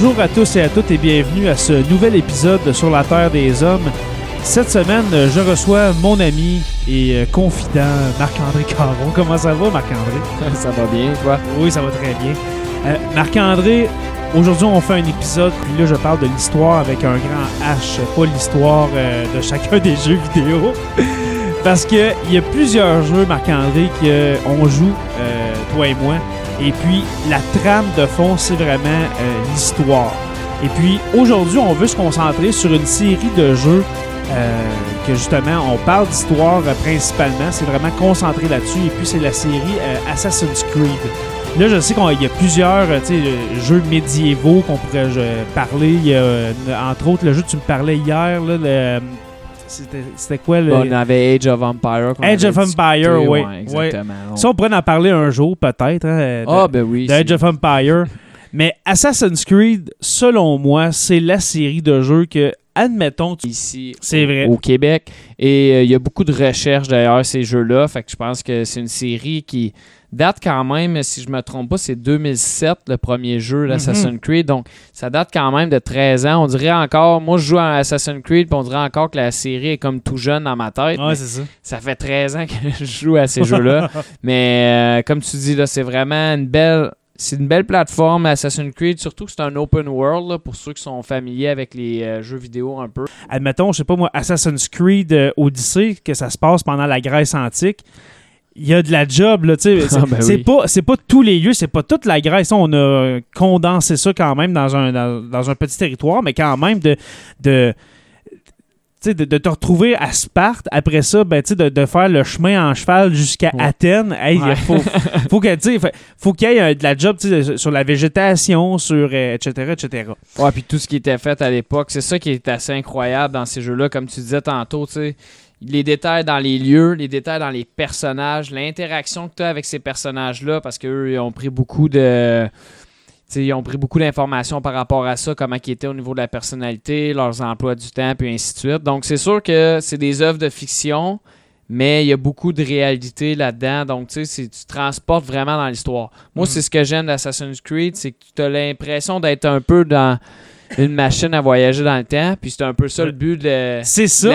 Bonjour à tous et à toutes et bienvenue à ce nouvel épisode de Sur la Terre des Hommes. Cette semaine, je reçois mon ami et euh, confident Marc-André Caron. Comment ça va, Marc-André? Ça va bien, toi? Oui, ça va très bien. Euh, Marc-André, aujourd'hui, on fait un épisode, puis là, je parle de l'histoire avec un grand H, pas l'histoire euh, de chacun des jeux vidéo. Parce qu'il y a plusieurs jeux, Marc-André, qu'on joue, euh, toi et moi. Et puis, la trame de fond, c'est vraiment euh, l'histoire. Et puis, aujourd'hui, on veut se concentrer sur une série de jeux euh, que, justement, on parle d'histoire euh, principalement. C'est vraiment concentré là-dessus. Et puis, c'est la série Assassin's Creed. Là, je sais qu'il y a plusieurs jeux médiévaux qu'on pourrait parler. Il y a, entre autres, le jeu que tu me parlais hier, là, c'était quoi le... on avait Age of Empire. Age of Empire, oui. ouais, exactement. On- Ça, on pourrait en parler un jour, peut-être. hein, Ah, ben oui. de Age of Empire. Mais Assassin's Creed, selon moi, c'est la série de jeux que, admettons, tu- ici C'est au- vrai. au Québec. Et euh, il y a beaucoup de recherches d'ailleurs, ces jeux-là. Fait que je pense que c'est une série qui date quand même, si je me trompe pas, c'est 2007, le premier jeu d'Assassin's Mhm. Creed. Donc, ça date quand même de 13 ans. On dirait encore, moi je joue à Assassin's Creed, puis on dirait encore que la série est comme tout jeune dans ma tête. Ouais, ça. ça fait 13 ans que je joue à ces jeux-là. Mais euh, comme tu dis, là, c'est vraiment une belle. C'est une belle plateforme, Assassin's Creed, surtout que c'est un open world, là, pour ceux qui sont familiers avec les euh, jeux vidéo un peu. Admettons, je sais pas moi, Assassin's Creed euh, Odyssey, que ça se passe pendant la Grèce antique. Il y a de la job, là, tu sais. C'est Ah, ben c'est oui. pas, c'est pas tous les lieux, c'est pas toute la Grèce. On a condensé ça quand même dans un, dans, dans un petit territoire, mais quand même de. de de, de te retrouver à Sparte, après ça, ben, de, de faire le chemin en cheval jusqu'à Ouais. Athènes. Hey, Ouais. faut, faut qu'il y ait euh, de la job sur la végétation, sur euh, etc., etc. Ouais, puis tout ce qui était fait à l'époque, c'est ça qui est assez incroyable dans ces jeux-là, comme tu disais tantôt, tu sais. Les détails dans les lieux, les détails dans les personnages, l'interaction que tu as avec ces personnages-là, parce qu'eux, ils ont pris beaucoup de. ils ont pris beaucoup d'informations par rapport à ça, comment ils étaient au niveau de la personnalité, leurs emplois du temps, puis ainsi de suite. Donc, c'est sûr que c'est des œuvres de fiction, mais il y a beaucoup de réalité là-dedans. Donc, tu sais, tu te transportes vraiment dans l'histoire. Moi, Mhm. c'est ce que j'aime d'Assassin's Creed, c'est que tu as l'impression d'être un peu dans une machine à voyager dans le temps. Puis c'est un peu ça le but de, la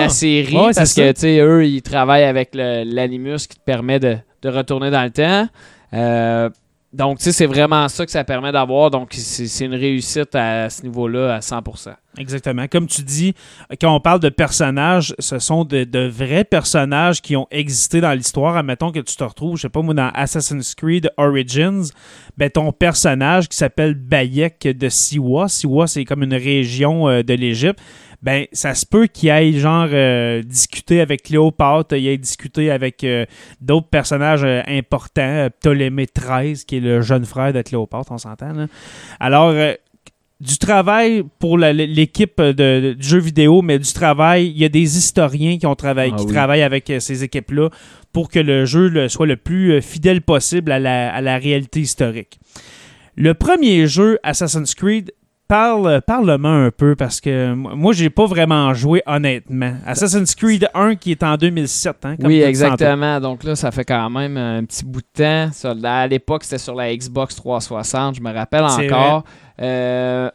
série. Ouais, parce que, tu sais, eux, ils travaillent avec l'animus qui te permet de, de retourner dans le temps. Euh, donc, tu sais, c'est vraiment ça que ça permet d'avoir. Donc, c'est une réussite à ce niveau-là à 100%. Exactement. Comme tu dis, quand on parle de personnages, ce sont de, de vrais personnages qui ont existé dans l'histoire. Admettons que tu te retrouves, je sais pas moi, dans Assassin's Creed Origins, ben ton personnage qui s'appelle Bayek de Siwa. Siwa, c'est comme une région euh, de l'Égypte. Ben, ça se peut qu'il aille genre euh, discuter avec Cléopâtre, il aille discuter avec euh, d'autres personnages euh, importants, Ptolémée XIII, qui est le jeune frère de Cléopâtre, on s'entend. là. Alors, du travail pour la- l'équipe de, de- du jeu vidéo, mais du travail, il y a des historiens qui ont travaillé, Ah qui oui. travaillent avec ces équipes-là pour que le jeu le- soit le plus fidèle possible à la, à la réalité historique. Le premier jeu Assassin's Creed, parle, parle-moi un peu parce que moi, j'ai pas vraiment joué honnêtement. Assassin's Creed 1 qui est en 2007. Hein, comme oui, exactement. Donc là, ça fait quand même un petit bout de temps. Ça, à l'époque, c'était sur la Xbox 360, je me rappelle encore. Euh,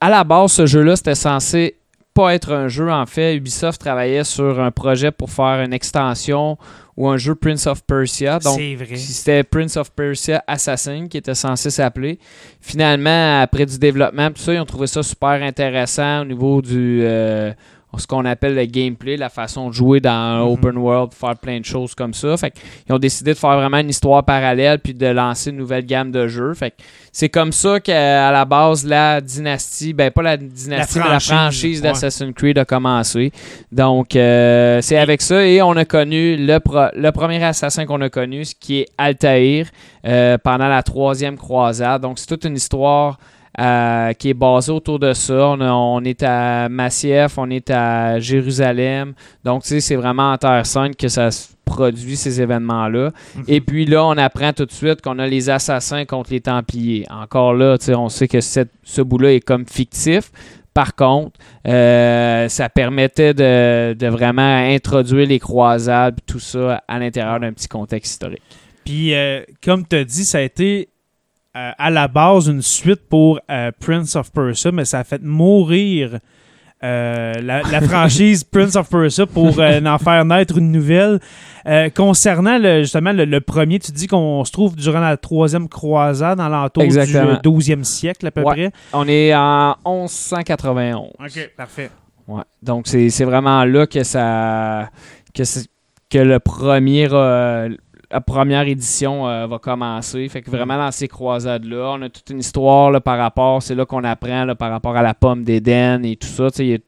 à la base, ce jeu-là, c'était censé pas être un jeu. En fait, Ubisoft travaillait sur un projet pour faire une extension ou un jeu Prince of Persia. Donc, C'est vrai. c'était Prince of Persia Assassin qui était censé s'appeler. Finalement, après du développement, tout ça, ils ont trouvé ça super intéressant au niveau du euh, ce qu'on appelle le gameplay, la façon de jouer dans un Mhm. open world, faire plein de choses comme ça. Fait ils ont décidé de faire vraiment une histoire parallèle puis de lancer une nouvelle gamme de jeux. Fait c'est comme ça qu'à la base la dynastie, ben pas la dynastie, La mais la franchise, franchise ouais. d'Assassin's Creed a commencé. Donc euh, c'est avec ça et on a connu le, pro- le premier assassin qu'on a connu, ce qui est Altaïr euh, pendant la troisième croisade. Donc c'est toute une histoire euh, qui est basée autour de ça. On, a- on est à Massief, on est à Jérusalem. Donc tu sais, c'est vraiment en Terre Sainte que ça se produit ces événements-là. Mhm. Et puis là, on apprend tout de suite qu'on a les assassins contre les Templiers. Encore là, tu sais, on sait que cette- ce bout-là est comme fictif. Par contre, euh, ça permettait de, de vraiment introduire les croisades, tout ça à l'intérieur d'un petit contexte historique. Puis, euh, comme tu as dit, ça a été euh, à la base une suite pour euh, Prince of Persia, mais ça a fait mourir euh, la, la franchise Prince of Persia pour en faire naître une nouvelle. Concernant le- justement le, le premier, tu dis qu'on se trouve durant la troisième croisade, dans l'entour du Exactement. euh, 12e siècle à peu Ouais. près. On est en 1191. OK, parfait. Ouais. Donc, c'est c'est vraiment là que ça. que, que le premier. euh, la première édition euh, va commencer. Fait que vraiment dans ces croisades-là, on a toute une histoire là, par rapport, c'est là qu'on apprend là, par rapport à la pomme d'Éden et tout ça. Tu sais, il y a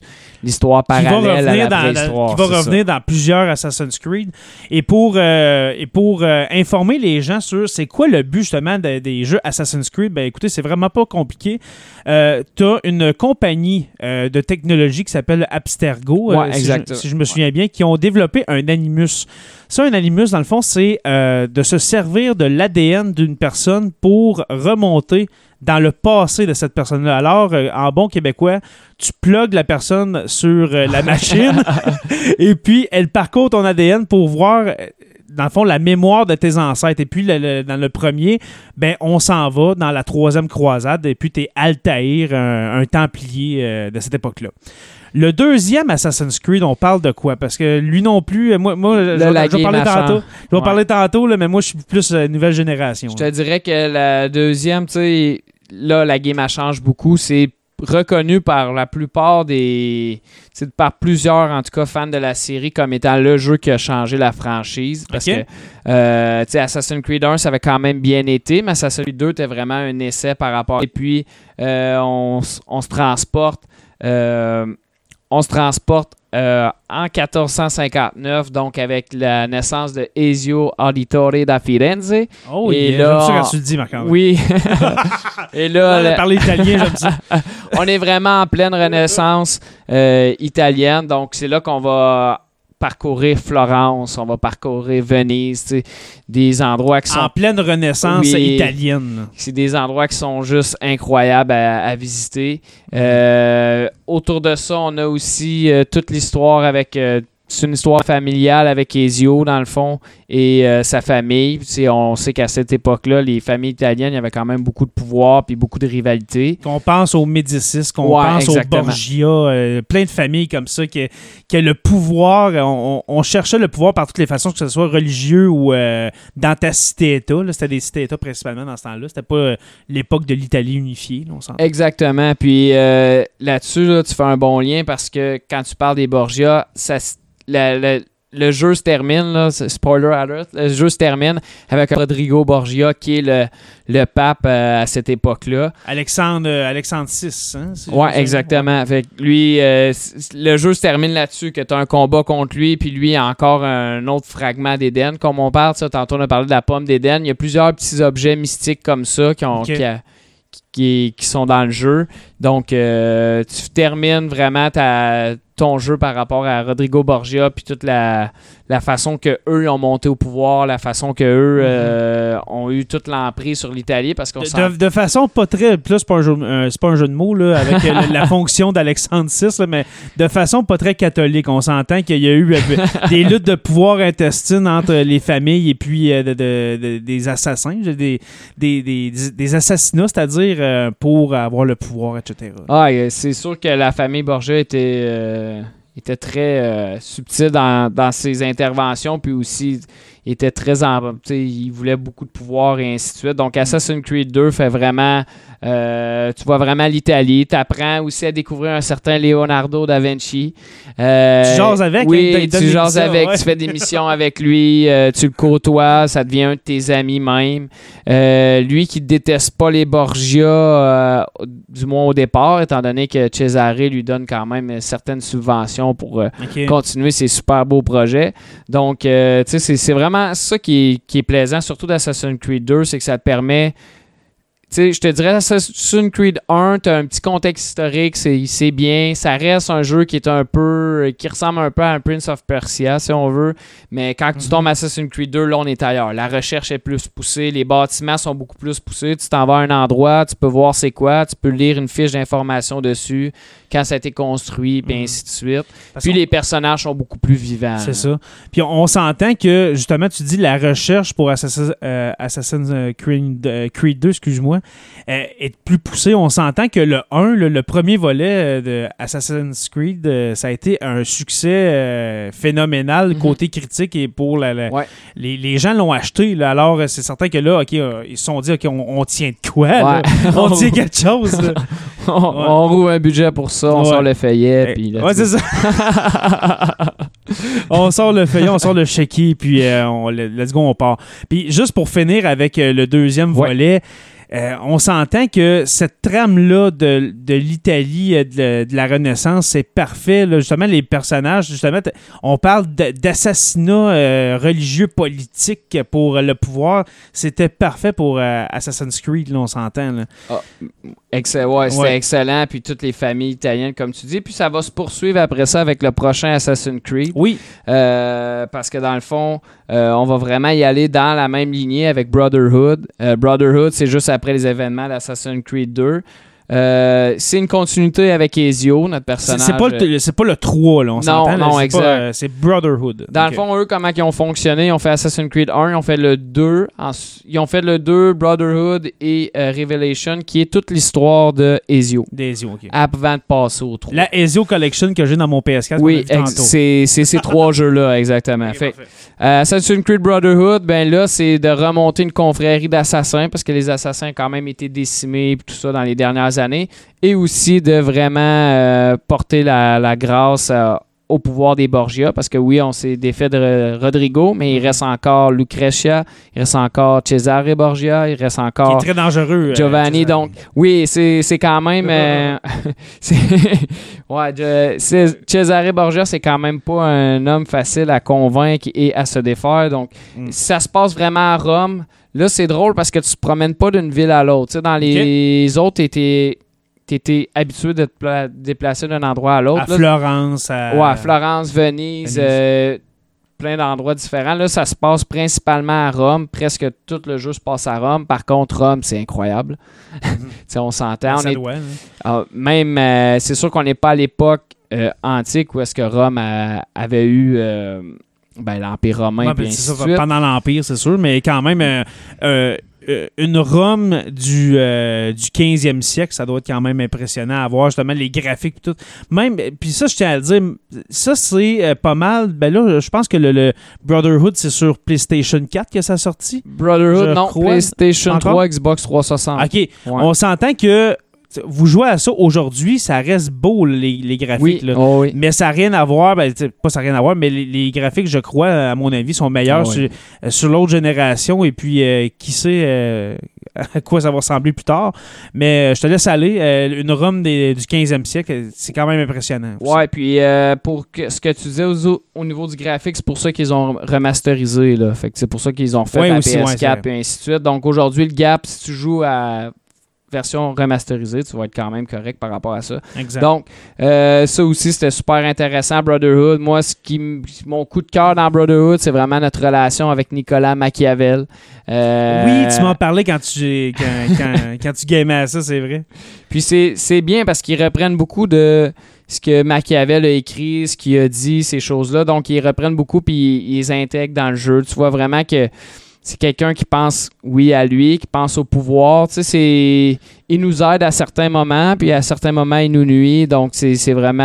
l'histoire va parallèle à la vraie dans- histoire. qui va ça. revenir dans plusieurs Assassin's Creed. Et pour, euh, et pour euh, informer les gens sur c'est quoi le but justement de- des jeux Assassin's Creed, ben écoutez, c'est vraiment pas compliqué. Tu as une compagnie de technologie qui s'appelle Abstergo, Ouais, si, exact. je, si je me souviens bien, qui ont développé un Animus. Ça, un Animus, dans le fond, c'est euh, de se servir de l'ADN d'une personne pour remonter dans le passé de cette personne-là. Alors, euh, en bon québécois, tu plugues la personne sur euh, la machine et puis elle parcourt ton ADN pour voir, dans le fond, la mémoire de tes ancêtres. Et puis, le- le- dans le premier, ben, on s'en va dans la troisième croisade et puis tu es Altaïr, un, un templier euh, de cette époque-là. Le deuxième Assassin's Creed, on parle de quoi? Parce que lui non plus, euh, moi, moi je, la je vais parler a tantôt. Je vais Ouais. parler tantôt, là, mais moi, je suis plus euh, nouvelle génération. Je te dirais que la deuxième, tu sais, là, la game elle change beaucoup. C'est reconnu par la plupart des. par plusieurs, en tout cas, fans de la série comme étant le jeu qui a changé la franchise. Parce que, euh, tu sais, Assassin's Creed 1, ça avait quand même bien été, mais Assassin's Creed 2 était vraiment un essai par rapport. Et puis, euh, on, on se transporte. euh, on se transporte euh, en 1459, donc avec la naissance de Ezio Auditore da Firenze. Oh, Et yeah, là, ça quand tu le dis, Marc-André. Oui. Et là, Là, le- parler italien, j'aime ça. on est vraiment en pleine renaissance euh, italienne. Donc, c'est là qu'on va parcourir Florence, on va parcourir Venise, des endroits qui sont En pleine renaissance Oui. italienne. c'est des endroits qui sont juste incroyables à, à visiter. Euh, autour de ça, on a aussi euh, toute l'histoire avec. euh, c'est une histoire familiale avec Ezio, dans le fond, et euh, sa famille. On sait qu'à cette époque-là, les familles italiennes, il y avait quand même beaucoup de pouvoir puis beaucoup de rivalité. Qu'on pense aux Médicis, qu'on Ouais, pense exactement. aux Borgia, euh, plein de familles comme ça qui, qui a le pouvoir. On, cherchait le pouvoir par toutes les façons, que ce soit religieux ou euh, dans ta cité-État. C'était des cités-États principalement dans ce temps-là. C'était pas l'époque de l'Italie unifiée. là, on. Exactement. Puis là-dessus, là, tu fais un bon lien parce que quand tu parles des Borgia, ça, la- la- le jeu se termine, là, spoiler alert, le jeu se termine avec Rodrigo Borgia qui est le, le pape euh, à cette époque-là. Alexandre, euh, Alexandre VI. Hein, si Ouais, exactement. Fait que lui, euh, le jeu se termine là-dessus, que tu as un combat contre lui, puis lui a encore un autre fragment d'Éden. Comme on parle, ça, tantôt on a parlé de la pomme d'Éden. Il y a plusieurs petits objets mystiques comme ça qui ont, Ok. qui a- qui- sont dans le jeu. Donc, euh, tu termines vraiment ta, ton jeu par rapport à Rodrigo Borgia, puis toute la, la façon que eux ont monté au pouvoir, la façon que eux euh, ont eu toute l'emprise sur l'Italie, parce qu'on De, de façon pas très. Là, c'est pas, un jeu- euh, pas un jeu de mots là, avec la, la fonction d'Alexandre VI, là, mais de façon pas très catholique. On s'entend qu'il y a eu des luttes de pouvoir intestines entre les familles et puis de- de- de- des assassins, des, des, des, des assassinats, c'est-à-dire euh, pour avoir le pouvoir, etc. Ah, c'est sûr que la famille Borgia était, euh, très euh, subtile dans ses interventions, puis aussi était très en. Il voulait beaucoup de pouvoir et ainsi de suite. Donc, Assassin's Creed 2 fait vraiment. euh, tu vois vraiment l'Italie. Tu apprends aussi à découvrir un certain Leonardo da Vinci. Euh, Tu jases avec, Oui, il donne tu jases missions, avec. ouais. Tu fais des missions avec lui. euh, tu le côtoies. Ça devient un de tes amis même. Lui qui déteste pas les Borgia, du moins au départ, étant donné que Cesare lui donne quand même certaines subventions pour continuer ses super beaux projets. Donc, tu sais, c'est- c'est ça qui est, qui est plaisant, surtout d'Assassin's Creed 2, c'est que ça permet. Tu sais, je te dirais, Assassin's Creed 1, tu as un petit contexte historique, c'est c'est bien. Ça reste un jeu qui est un peu. qui ressemble un peu à un Prince of Persia, si on veut. Mais quand tu Mhm. tombes à Assassin's Creed 2, là, on est ailleurs. La recherche est plus poussée, les bâtiments sont beaucoup plus poussés. Tu t'en vas à un endroit, tu peux voir c'est quoi, tu peux lire une fiche d'information dessus, quand ça a été construit, puis Mhm. ainsi de suite. Parce Puis les personnages sont beaucoup plus vivants. C'est ça. Puis on, on s'entend que, justement, tu dis la recherche pour Assassin- euh, Assassin's Creed, euh, Creed 2, excuse-moi, euh, est plus poussée. On s'entend que le 1, le, le premier volet euh, de Assassin's Creed, euh, ça a été un succès phénoménal Mhm. côté critique et pour la, la- Ouais. les, les gens l'ont acheté. là. alors, c'est certain que là, OK, ils se sont dit, OK, on, on tient de quoi? Ouais. On tient quelque chose. on, on roule un budget pour ça, on Ouais. sort le feuillet, puis ouais, c'est ça. on sort le feuillet, on sort le chéquier, puis euh, on, le- let's go, on part. Puis juste pour finir avec euh, le deuxième Ouais. Euh, on s'entend que cette trame-là de, de l'Italie, euh, de, de la Renaissance, c'est parfait. Justement, les personnages, justement, on parle d- d'assassinats euh, religieux, politiques pour le pouvoir. C'était parfait pour euh, Assassin's Creed, là, on s'entend. là. Excellent, ouais, c'était Ouais. excellent. Puis toutes les familles italiennes, comme tu dis. Puis ça va se poursuivre après ça avec le prochain Assassin's Creed. Oui, Euh, parce que dans le fond, euh, on va vraiment y aller dans la même lignée avec Brotherhood. Euh, Brotherhood, c'est juste après les événements d'Assassin's Creed 2. Euh, c'est une continuité avec Ezio, notre personnage. c'est pas, le- pas le 3, là, on Non, s'entend. non, c'est exact. euh, C'est Brotherhood. Dans le fond, eux, comment ils ont fonctionné? Ils ont fait Assassin's Creed 1, ils ont fait le 2. ensu- Ils ont fait le 2, Brotherhood et euh, Revelation, qui est toute l'histoire de Ezio. Yeux, ok. Avant de passer au 3. La Ezio Collection que j'ai dans mon PS4. oui, c'est ces trois jeux-là, exactement. Fait, euh, Assassin's Creed Brotherhood, ben là, c'est de remonter une confrérie d'assassins, parce que les assassins ont quand même été décimés et tout ça dans les dernières années. Et aussi de vraiment euh, porter la, la grâce euh, au pouvoir des Borgia, parce que oui, on s'est défait de Rodrigo, mais il reste encore Lucretia, il reste encore Cesare Borgia, il reste Qui est encore très dangereux. euh, Giovanni. Donc, oui, c'est quand même. euh, ouais, je- Cesare Borgia, c'est quand même pas un homme facile à convaincre et à se défaire. Donc, Mm. ça se passe vraiment à Rome. Là, c'est drôle parce que tu te promènes pas d'une ville à l'autre. Tu sais, dans les autres, t'étais étais habitué de te pla- déplacer d'un endroit à l'autre. À Là, Florence. À... Ouais, Florence, Venise, Venise. euh, plein d'endroits différents. Là, ça se passe principalement à Rome. Presque tout le jeu se passe à Rome. Par contre, Rome, c'est incroyable. Sais, on s'entend. Ça On est- doit, hein. ah, même, euh, c'est sûr qu'on n'est pas à l'époque euh, antique où est-ce que Rome a- avait eu ben, l'Empire romain Ouais, et ben, ainsi c'est de ça, suite. pendant l'Empire, c'est sûr, mais quand même, euh, euh, euh, une Rome du, euh, du 15e siècle, ça doit être quand même impressionnant à voir justement les graphiques et tout. Même, puis ça, je tiens à le dire, ça c'est euh, pas mal. Ben là, je pense que le, le Brotherhood, c'est sur PlayStation 4 que ça a sorti. Brotherhood, Je non. crois- PlayStation Encore? 3, Xbox 360. Ok, Ouais. on s'entend que vous jouez à ça aujourd'hui, ça reste beau les, les graphiques. oui, là. oh oui. Mais ça n'a rien à voir, ben, pas ça n'a rien à voir, mais les, les graphiques, je crois, à mon avis, sont meilleurs sur, euh, sur l'autre génération. Et puis, euh, qui sait euh, à quoi ça va ressembler plus tard. Mais je te laisse aller. Une Rome des- du 15e siècle, c'est quand même impressionnant. aussi. Ouais, puis pour que- ce que tu disais au, au niveau du graphique, c'est pour ça qu'ils ont remasterisé. Là. Fait que c'est pour ça qu'ils ont fait la aussi, ouais, c'est PS4 vrai. et ainsi de suite. Donc aujourd'hui, le gap, si tu joues à version remasterisée, tu vas être quand même correct par rapport à ça. Exact. Donc, euh, ça aussi, c'était super intéressant, Brotherhood. Moi, ce qui, mon coup de cœur dans Brotherhood, c'est vraiment notre relation avec Nicolas Machiavel. Euh, oui, tu m'en parlais quand tu, quand, quand, quand tu gamais à ça, c'est vrai. Puis c'est bien parce qu'ils reprennent beaucoup de ce que Machiavel a écrit, ce qu'il a dit, ces choses-là. Donc, ils reprennent beaucoup puis ils, ils les intègrent dans le jeu. Tu vois vraiment que c'est quelqu'un qui pense, oui, à lui, qui pense au pouvoir. Tu sais, c'est... Il nous aide à certains moments, puis à certains moments, il nous nuit. Donc, c'est vraiment...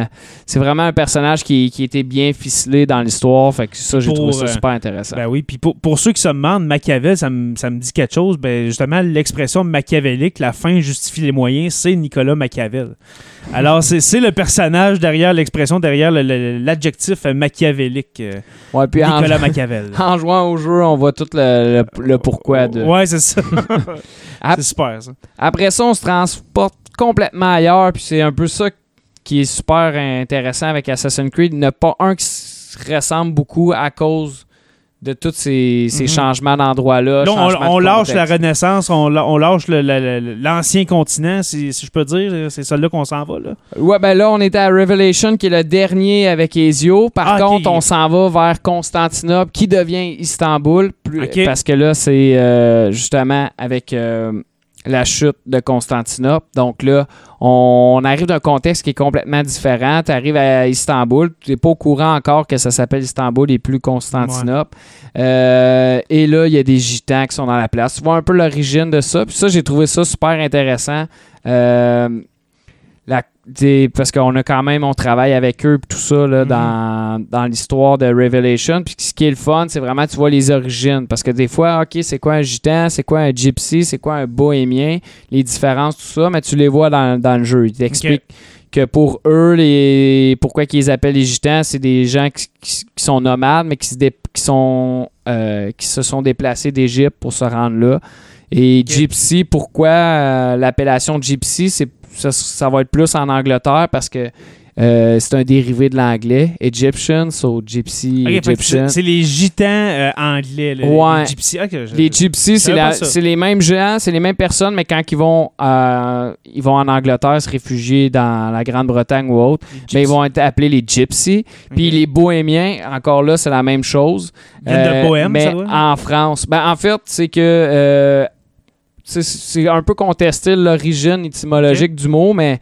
euh, C'est vraiment un personnage qui, qui était bien ficelé dans l'histoire. Fait que ça, j'ai trouvé ça euh, super intéressant. Ben oui, puis pour, pour ceux qui se demandent, Machiavel, ça me, ça me dit quelque chose. Ben justement, l'expression machiavélique, la fin justifie les moyens, c'est Nicolas Machiavel. Alors, c'est le personnage derrière l'expression, derrière l'adjectif machiavélique. euh, ouais, puis en, Nicolas Machiavel. en jouant au jeu, on voit tout le, le- le pourquoi de... Ouais, c'est ça. C'est super, ça. Après ça, on se transporte complètement ailleurs, puis c'est un peu ça qui est super intéressant avec Assassin's Creed. Il n'y a pas un qui se ressemble beaucoup à cause de tous ces, ces Mhm. changements d'endroit-là. Là, on, on de lâche la. Renaissance, on, lâche l'ancien continent, si, si je peux dire. C'est ça là qu'on s'en va. Là. Ouais, ben là, on était à Revelation, qui est le dernier avec Ezio. Par Ah, contre, on s'en va vers Constantinople, qui devient Istanbul. plus-. Parce que là, c'est euh, justement avec euh, la chute de Constantinople. Donc là, on arrive d'un contexte qui est complètement différent. Tu arrives à Istanbul, tu n'es pas au courant encore que ça s'appelle Istanbul et plus Constantinople. Euh, et là, il y a des gitans qui sont dans la place. Tu vois un peu l'origine de ça. Puis ça, j'ai trouvé ça super intéressant. Euh, la- parce qu'on a quand même, on travaille avec eux, tout ça, là, Mhm. dans, dans l'histoire de Revelation. Puis ce qui est le fun, c'est vraiment, tu vois les origines. Parce que des fois, OK, c'est quoi un gitan, c'est quoi un gypsy, c'est quoi un bohémien, les différences, tout ça, mais tu les vois dans, dans le jeu. Ils t'expliquent que pour eux, les, pourquoi qu'ils les appellent les gitans, c'est des gens qui, qui- qui sont nomades, mais qui se, dé- qui sont, euh, qui se sont déplacés d'Égypte pour se rendre là. Et gypsy, pourquoi euh, l'appellation gypsy, c'est ça, ça va être plus en Angleterre parce que euh, c'est un dérivé de l'anglais. Egyptian, so gypsy, Egyptian. c'est les gitans euh, anglais. là, Ouais. Les gypsies. Ok, je- Les gypsies, c'est les mêmes gens, c'est les mêmes personnes, mais quand ils vont, euh, ils vont en Angleterre se réfugier dans la Grande-Bretagne ou autre, les ben, ils vont être appelés les gypsies. Puis les bohémiens, encore là, c'est la même chose. Ils viennent de Bohème, mais ça en France. Ben, en fait, c'est que c'est- un peu contesté l'origine étymologique du mot, mais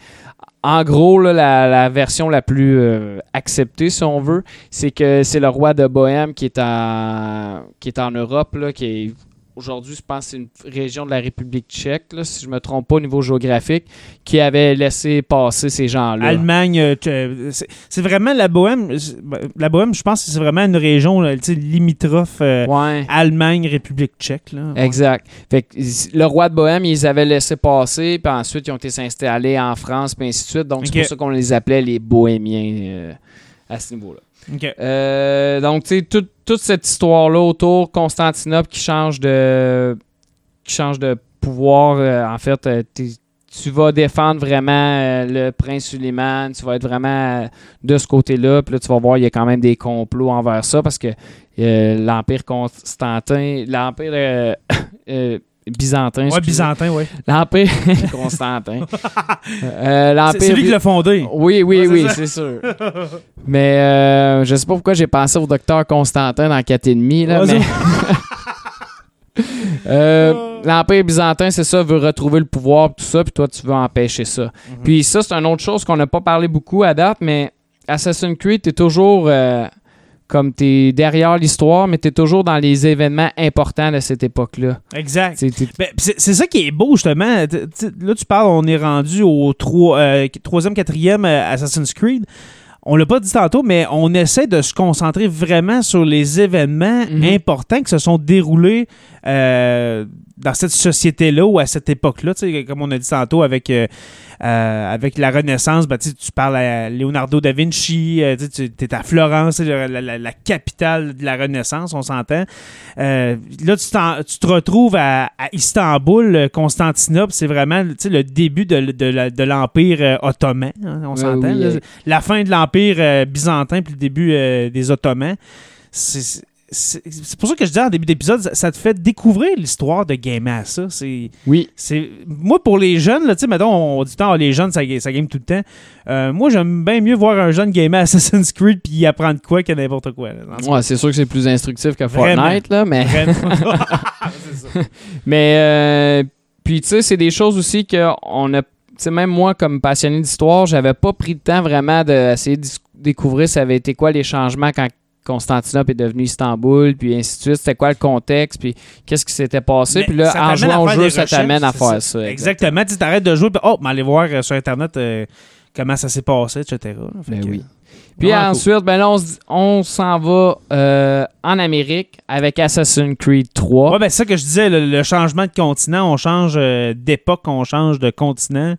en gros, là, la, la version la plus euh, acceptée, si on veut, c'est que c'est le roi de Bohème qui est en, qui est en Europe, là, qui est aujourd'hui, je pense, que c'est une région de la République tchèque, là, si je me trompe pas au niveau géographique, qui avait laissé passer ces gens-là. Allemagne, euh, tch- c'est vraiment la Bohème. c'est- La Bohème, je pense que c'est vraiment une région là, limitrophe euh, Ouais. Allemagne, République tchèque. Là. Ouais. Exact. Fait que, le roi de Bohème, ils avaient laissé passer, puis ensuite, ils ont été s'installer en France, puis ainsi de suite. Donc, c'est pour ça qu'on les appelait les Bohémiens euh, à ce niveau-là. Euh, donc, tu sais, tout- toute cette histoire-là autour, Constantinople qui change de, qui change de pouvoir, euh, en fait, euh, tu vas défendre vraiment euh, le prince Suleiman, tu vas être vraiment de ce côté-là, puis là, tu vas voir, il y a quand même des complots envers ça, parce que l'Empire Constantin, l'Empire byzantin, Ouais, byzantin, ouais. L'Empire Constantin. Euh, C'est lui qui l'a fondé. oui, oui, Ouais, oui, c'est sûr. mais euh, je sais pas pourquoi j'ai pensé au docteur Constantin dans 4,5, là, Ouais, mais... Euh, L'Empire byzantin, c'est ça, veut retrouver le pouvoir, tout ça, puis toi, tu veux empêcher ça. Mhm. Puis ça, c'est une autre chose qu'on n'a pas parlé beaucoup à date, mais Assassin's Creed, t'es toujours... comme t'es derrière l'histoire, mais t'es toujours dans les événements importants de cette époque-là. Exact. Ben, c'est ça qui est beau, justement. Là, tu parles, on est rendu au troi- euh, troisième, quatrième euh, Assassin's Creed. On l'a pas dit tantôt, mais on essaie de se concentrer vraiment sur les événements Mhm. importants qui se sont déroulés euh, dans cette société-là ou à cette époque-là. Tu Comme on a dit tantôt avec, euh, euh, avec la Renaissance, ben, tu parles à Leonardo da Vinci, euh, tu es à Florence, la, la- la capitale de la Renaissance, on s'entend. Euh, là, tu, te retrouves à, à Istanbul, euh, Constantinople, c'est vraiment le début de, de la- de l'Empire euh, ottoman, hein, on s'entend. oui. La fin de l'Empire byzantin puis le début des Ottomans. C'est- c'est pour ça que je dis en début d'épisode, ça, ça te fait découvrir l'histoire de gamer à ça. C'est. Oui. C'est moi pour les jeunes là, tu sais mettons on dit tant les jeunes ça, ga- ça game tout le temps. Euh, moi j'aime bien mieux voir un jeune gamer Assassin's Creed puis apprendre quoi que n'importe quoi. là. Dans ce Ouais, c'est sûr que c'est plus instructif que Vraiment. Fortnite, là, mais. Mais euh, puis tu sais, c'est des choses aussi que on a. Tu sais, même moi, comme passionné d'histoire, j'avais pas pris le temps vraiment d'essayer de découvrir ça avait été quoi les changements quand Constantinople est devenu Istanbul, puis ainsi de suite. C'était quoi le contexte, puis qu'est-ce qui s'était passé? Mais Puis là, en jouant au jeu, ça t'amène à faire ça. Exactement. Tu t'arrêtes de jouer puis oh, mais aller voir euh, sur internet euh, comment ça s'est passé, etc. Ben que- oui. Puis ensuite, ben là, on, s'en va euh, en Amérique avec Assassin's Creed 3. Ouais, ben c'est ça que je disais, le, le changement de continent, on change euh, d'époque, on change de continent.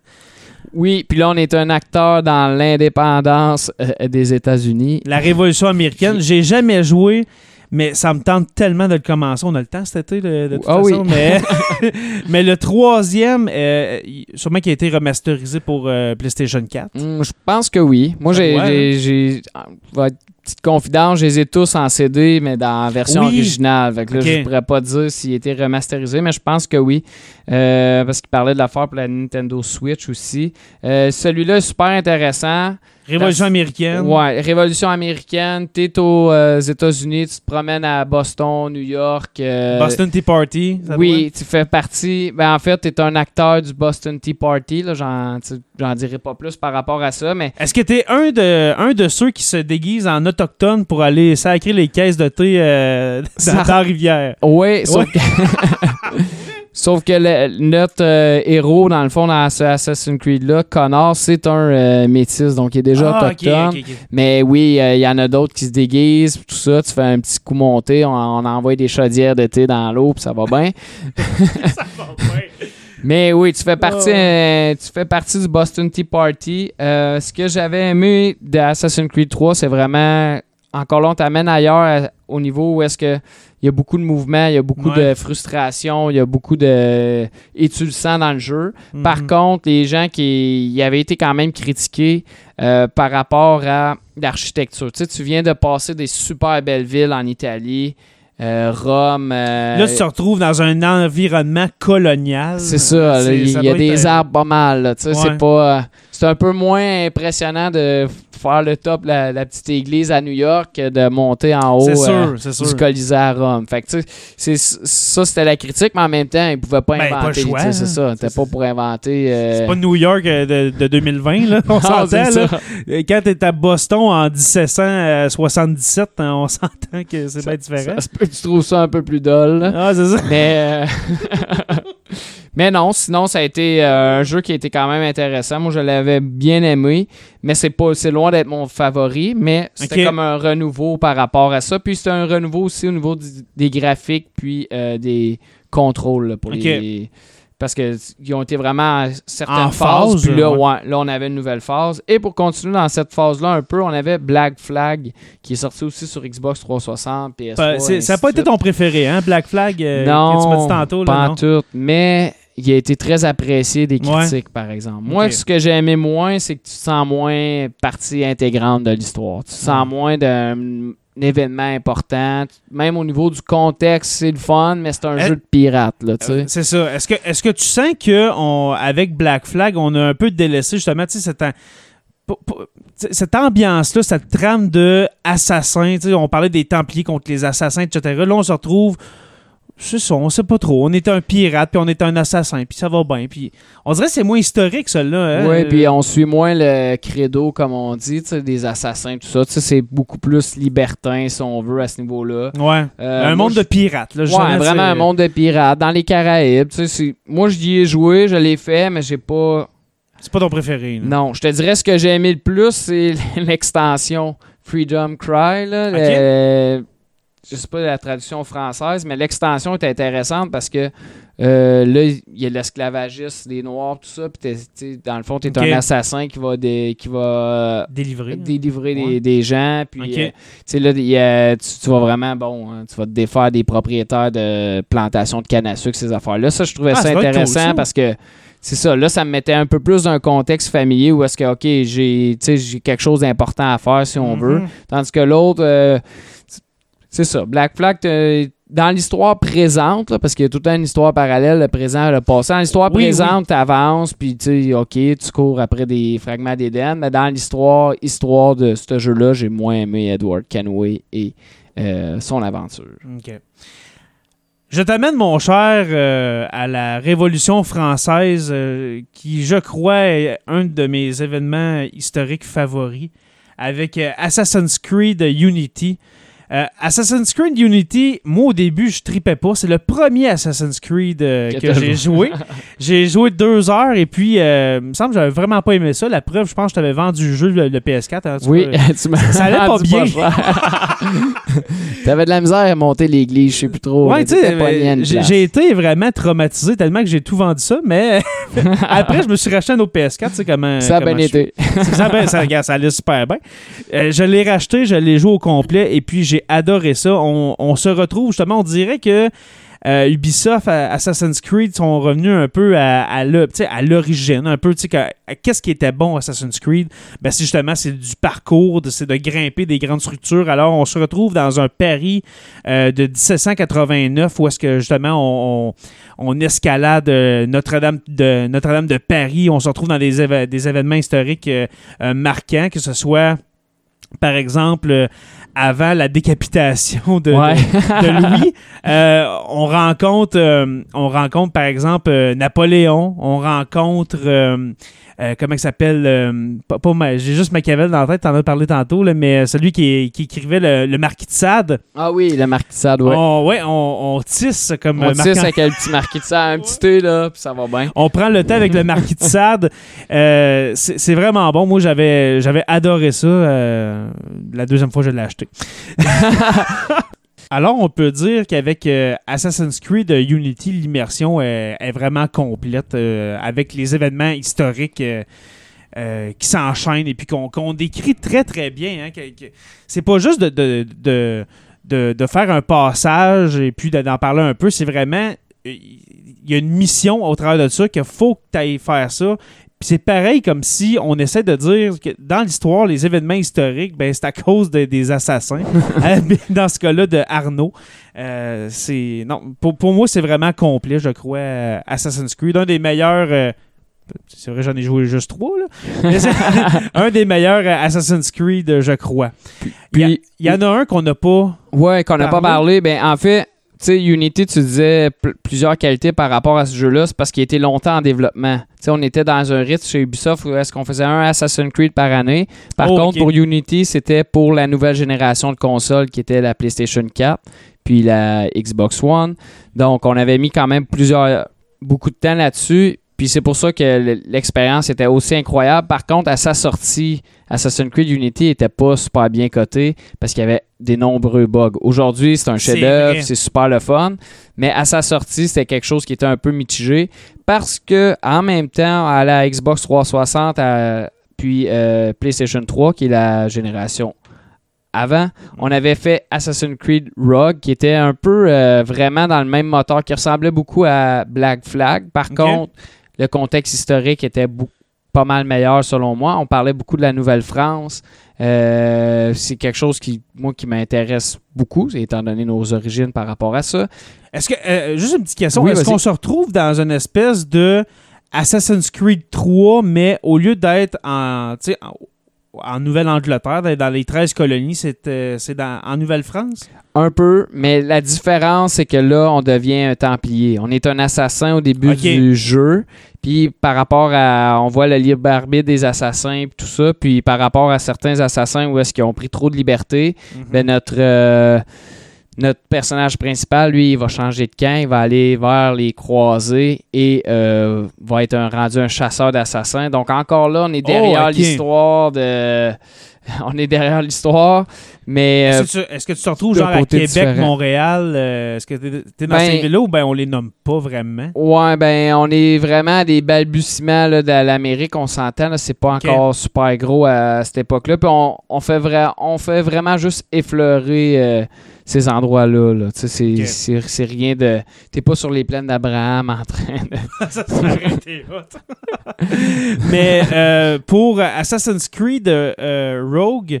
Oui, puis là, on est un acteur dans l'indépendance euh, des États-Unis. La Révolution américaine, j'ai jamais joué, mais ça me tente tellement de le commencer. On a le temps cet été, de, de toute Ah façon. oui. Mais, mais le troisième, euh, sûrement qui a été remasterisé pour euh, PlayStation 4. Hmm, je pense que oui. Moi, j'ai, j'ai- ah, petite confidence, je les ai tous en CD, mais dans la version Oui. originale. Fait que là, je pourrais pas dire s'il était remasterisé, mais je pense que oui. Euh, parce qu'il parlait de l'affaire pour la Nintendo Switch aussi. Euh, celui-là est super intéressant. Révolution américaine. Ouais, Révolution américaine. T'es aux euh, États-Unis, tu te promènes à Boston, New York. euh, Boston Tea Party. ça oui, tu fais partie. Ben, en fait, tu es un acteur du Boston Tea Party. Là, tu- j'en dirai pas plus par rapport à ça, mais Est-ce que t'es un de, un de ceux qui se déguisent en autochtone pour aller sacrer les caisses de thé euh, dans, Ça- dans la rivière? Oui, sauf que, sauf que le- notre euh, héros, dans le fond, dans ce Assassin's Creed-là, Connor, c'est un euh, métis, donc il est déjà Ah, autochtone. Mais oui, euh, il y en a d'autres qui se déguisent, tout ça. Tu fais un petit coup monté, on, on envoie des chaudières de thé dans l'eau, puis ça va bien. Mais oui, tu fais partie, Oh. euh, tu fais partie du Boston Tea Party. Euh, ce que j'avais aimé de Assassin's Creed 3, c'est vraiment encore là, on t'amène ailleurs à- au niveau où est-ce que il y a beaucoup de mouvements, il y a beaucoup Ouais. de frustration, il y a beaucoup de et tu le sens dans le jeu. Par Mhm. contre, les gens qui y avaient été quand même critiqués euh, par rapport à l'architecture. Tu sais, tu viens de passer des super belles villes en Italie, euh, Rome. euh, Là, tu te retrouves dans un environnement colonial. c'est ça, il y a des être, euh, arbres pas mal. tu sais, Ouais. C'est pas. C'est un peu moins impressionnant de faire le top la, la petite église à New York que de monter en haut sûr, euh, du Colisée à Rome. Fait que, c'est- ça, c'était la critique, mais en même temps, ils pouvaient pas Ben, inventer. sais, c'est hein. ça. C'était pas pour inventer. euh, C'est pas New York euh, de, de 2020, là. On s'entend, ça. Quand t'es à Boston en 1777, hein, on s'entend que c'est bien différent. Ça que tu trouves ça un peu plus dole. là. Ah, c'est ça. Mais, euh, mais non, sinon, ça a été euh, un jeu qui a été quand même intéressant. Moi, je l'avais bien aimé, mais c'est pas c'est loin d'être mon favori, mais c'était comme un renouveau par rapport à ça. Puis c'était un renouveau aussi au niveau du- des graphiques puis euh, des contrôles là, pour les. Parce qu'ils ont été vraiment à certaines En phases. phase, Puis là, ouais. là, on avait une nouvelle phase. Et pour continuer dans cette phase-là un peu, on avait Black Flag qui est sorti aussi sur Xbox 360, PS3. Ben, c'est- ça n'a pas été ton préféré, hein, Black Flag, euh, non, que tu m'as dit tantôt. Là, pas non? tout, mais il a été très apprécié des Ouais. critiques, par exemple. Moi, ce que j'ai aimé moins, c'est que tu te sens moins partie intégrante de l'histoire. Tu te sens moins d'un un événement important. Même au niveau du contexte, c'est le fun, mais c'est un Eh, jeu de pirate, là, tu sais. Euh, C'est ça. Est-ce que, est que tu sens que on, avec Black Flag, on a un peu délaissé justement tu sais, cette, cette ambiance-là, cette trame de assassins. On parlait des Templiers contre les assassins, etc. Là, on se retrouve. C'est ça, on sait pas trop. On est un pirate, puis on est un assassin, puis ça va bien. Puis on dirait que c'est moins historique, celui-là. hein? Oui, puis on suit moins le credo, comme on dit, des assassins, tout ça. C'est beaucoup plus libertin, si on veut, à ce niveau-là. Ouais. Euh, un monde je- de pirates. Là, Ouais, vraiment un monde de pirates. Dans les Caraïbes, tu sais, c'est- moi, j'y ai joué, je l'ai fait, mais j'ai pas... C'est pas ton préféré. là. Non, je te dirais ce que j'ai aimé le plus, c'est l'extension Freedom Cry. Là, Le- je sais pas la traduction française, mais l'extension est intéressante parce que euh, là, il y a l'esclavagiste des Noirs, tout ça. Puis dans le fond, tu es un assassin qui va, dé- qui va euh, Délivré. délivrer des, Ouais. des gens. Puis, euh, là, il y a- tu, tu vas vraiment, bon, hein, tu vas te défaire des propriétaires de plantations de canne à sucre, ces affaires-là. Ça, je trouvais Ah, ça intéressant parce que c'est ça. Là, ça me mettait un peu plus dans un contexte familier où est-ce que, OK, j'ai quelque chose d'important à faire si on Mhm. veut. Tandis que l'autre, euh, C'est ça. Black Flag, t'as- dans l'histoire présente, là, parce qu'il y a tout le temps une histoire parallèle, le présent, le passé. Dans l'histoire Oui, présente, t'avances, puis tu sais, OK, tu cours après des fragments d'Éden. Mais dans l'histoire histoire de ce jeu-là, j'ai moins aimé Edward Kenway et euh, son aventure. OK. Je t'amène, mon cher, euh, à la Révolution française, euh, qui, je crois, est un de mes événements historiques favoris, avec euh, Assassin's Creed Unity. Euh, Assassin's Creed Unity, moi, au début, je tripais pas. C'est le premier Assassin's Creed euh, Que j'ai joué. j'ai joué deux heures, et puis, euh, il me semble que j'avais vraiment pas aimé ça. La preuve, je pense que je t'avais vendu le jeu, le, le PS4. hein, tu Oui, tu m'as ça allait pas bien. T'avais de la misère à monter l'église, je sais plus trop. Ouais, tu sais, j'ai été vraiment traumatisé tellement que j'ai tout vendu ça, mais après, je me suis racheté un autre PS4, tu sais comment. Ça a comment bien été. ça, ben, ça, regarde, ça allait super bien. Je l'ai racheté, je l'ai joué au complet et puis j'ai adoré ça. On, se retrouve justement, on dirait que euh, Ubisoft, Assassin's Creed sont revenus un peu à, à l'origine, un peu, qu'est-ce qui était bon Assassin's Creed? Ben, c'est justement, c'est du parcours, c'est de grimper des grandes structures. Alors, on se retrouve dans un Paris euh, de 1789 où est-ce que justement on, on- escalade euh, Notre-Dame de, Notre-Dame de Paris. On se retrouve dans des, événements historiques marquants, que ce soit, par exemple, avant la décapitation de, Ouais. de Louis. Euh, on rencontre, euh, on rencontre par exemple euh, Napoléon. On rencontre euh, comment il s'appelle euh, pas, pas J'ai juste Machiavel dans la tête. T'en as parlé tantôt, là, mais celui qui, qui écrivait le, le Marquis de Sade. Ah oui, le marquis de Sade, ouais. On, ouais, on, on tisse comme On euh, tisse avec un petit marquis de Sade, un petit thé, là, puis ça va bien. On prend le temps avec le Marquis de Sade. Euh, c'est vraiment bon. Moi, j'avais j'avais adoré ça. la deuxième fois, je l'ai acheté. Alors, on peut dire qu'avec euh, Assassin's Creed euh, Unity, l'immersion est, est vraiment complète euh, avec les événements historiques euh, euh, qui s'enchaînent et puis qu'on décrit très très bien. hein, c'est pas juste de, de, de, de- de faire un passage et puis de- d'en parler un peu. C'est vraiment. Il y a une mission au travers de ça qu'il faut que tu ailles faire ça. Puis c'est pareil comme si on essaie de dire que dans l'histoire, les événements historiques, ben, c'est à cause de- des assassins. Mais dans ce cas-là, de Arnaud. Euh, c'est non pour, pour moi, c'est vraiment complet, je crois, euh, Assassin's Creed. Un des meilleurs. euh, c'est vrai, j'en ai joué juste trois, là. Un des meilleurs Assassin's Creed, je crois. Il y a- Puis, il y, en a un qu'on n'a pas. ouais, qu'on n'a pas parlé, ben en fait, sais, Unity, tu disais pl- plusieurs qualités par rapport à ce jeu-là, c'est parce qu'il était longtemps en développement. On était dans un rythme chez Ubisoft où est-ce qu'on faisait un Assassin's Creed par année. Par Oh, contre, pour Unity, c'était pour la nouvelle génération de consoles qui était la PlayStation 4 puis la Xbox One. Donc, on avait mis quand même plusieurs beaucoup de temps là-dessus. Puis c'est pour ça que l'expérience était aussi incroyable. Par contre, à sa sortie, Assassin's Creed Unity était pas super bien coté parce qu'il y avait des nombreux bugs. Aujourd'hui, c'est un chef-d'œuvre, c'est super le fun. Mais à sa sortie, c'était quelque chose qui était un peu mitigé parce que en même temps, à la Xbox 360, à- puis euh, PlayStation 3, qui est la génération avant, on avait fait Assassin's Creed Rogue, qui était un peu euh, vraiment dans le même moteur, qui ressemblait beaucoup à Black Flag. Par contre, le contexte historique était bou- pas mal meilleur selon moi. On parlait beaucoup de la Nouvelle-France. Euh, c'est quelque chose qui, moi, qui m'intéresse beaucoup, étant donné nos origines par rapport à ça. Est-ce que. euh, juste une petite question. Oui, Est-ce qu'on se retrouve dans une espèce de Assassin's Creed 3, mais au lieu d'être en. en en Nouvelle-Angleterre, dans les 13 colonies, c'est euh, en Nouvelle-France? Un peu, mais la différence, c'est que là, on devient un Templier. On est un assassin au début du jeu. Puis par rapport à. On voit le libre arbitre des assassins et tout ça. Puis par rapport à certains assassins où est-ce qu'ils ont pris trop de liberté, ben notre. euh, notre personnage principal, lui, il va changer de camp, il va aller vers les croisés et euh, va être un, rendu un chasseur d'assassins. Donc encore là, on est derrière Oh, ok. l'histoire de... on est derrière l'histoire, mais... euh, Est-ce que, tu- est-ce que tu te retrouves genre à Québec, différent. Montréal? euh, Est-ce que tu es, dans Ben- ces villes-là ou ben on les nomme pas vraiment? Ouais, ben, on est vraiment à des balbutiements là, de l'Amérique, on s'entend, là, c'est pas encore super gros à cette époque-là. Puis on, on fait on fait vraiment juste effleurer euh, ces endroits-là. Là. C'est, rien de. T'es pas sur les plaines d'Abraham en train de. ça serait. Mais pour Assassin's Creed Rogue,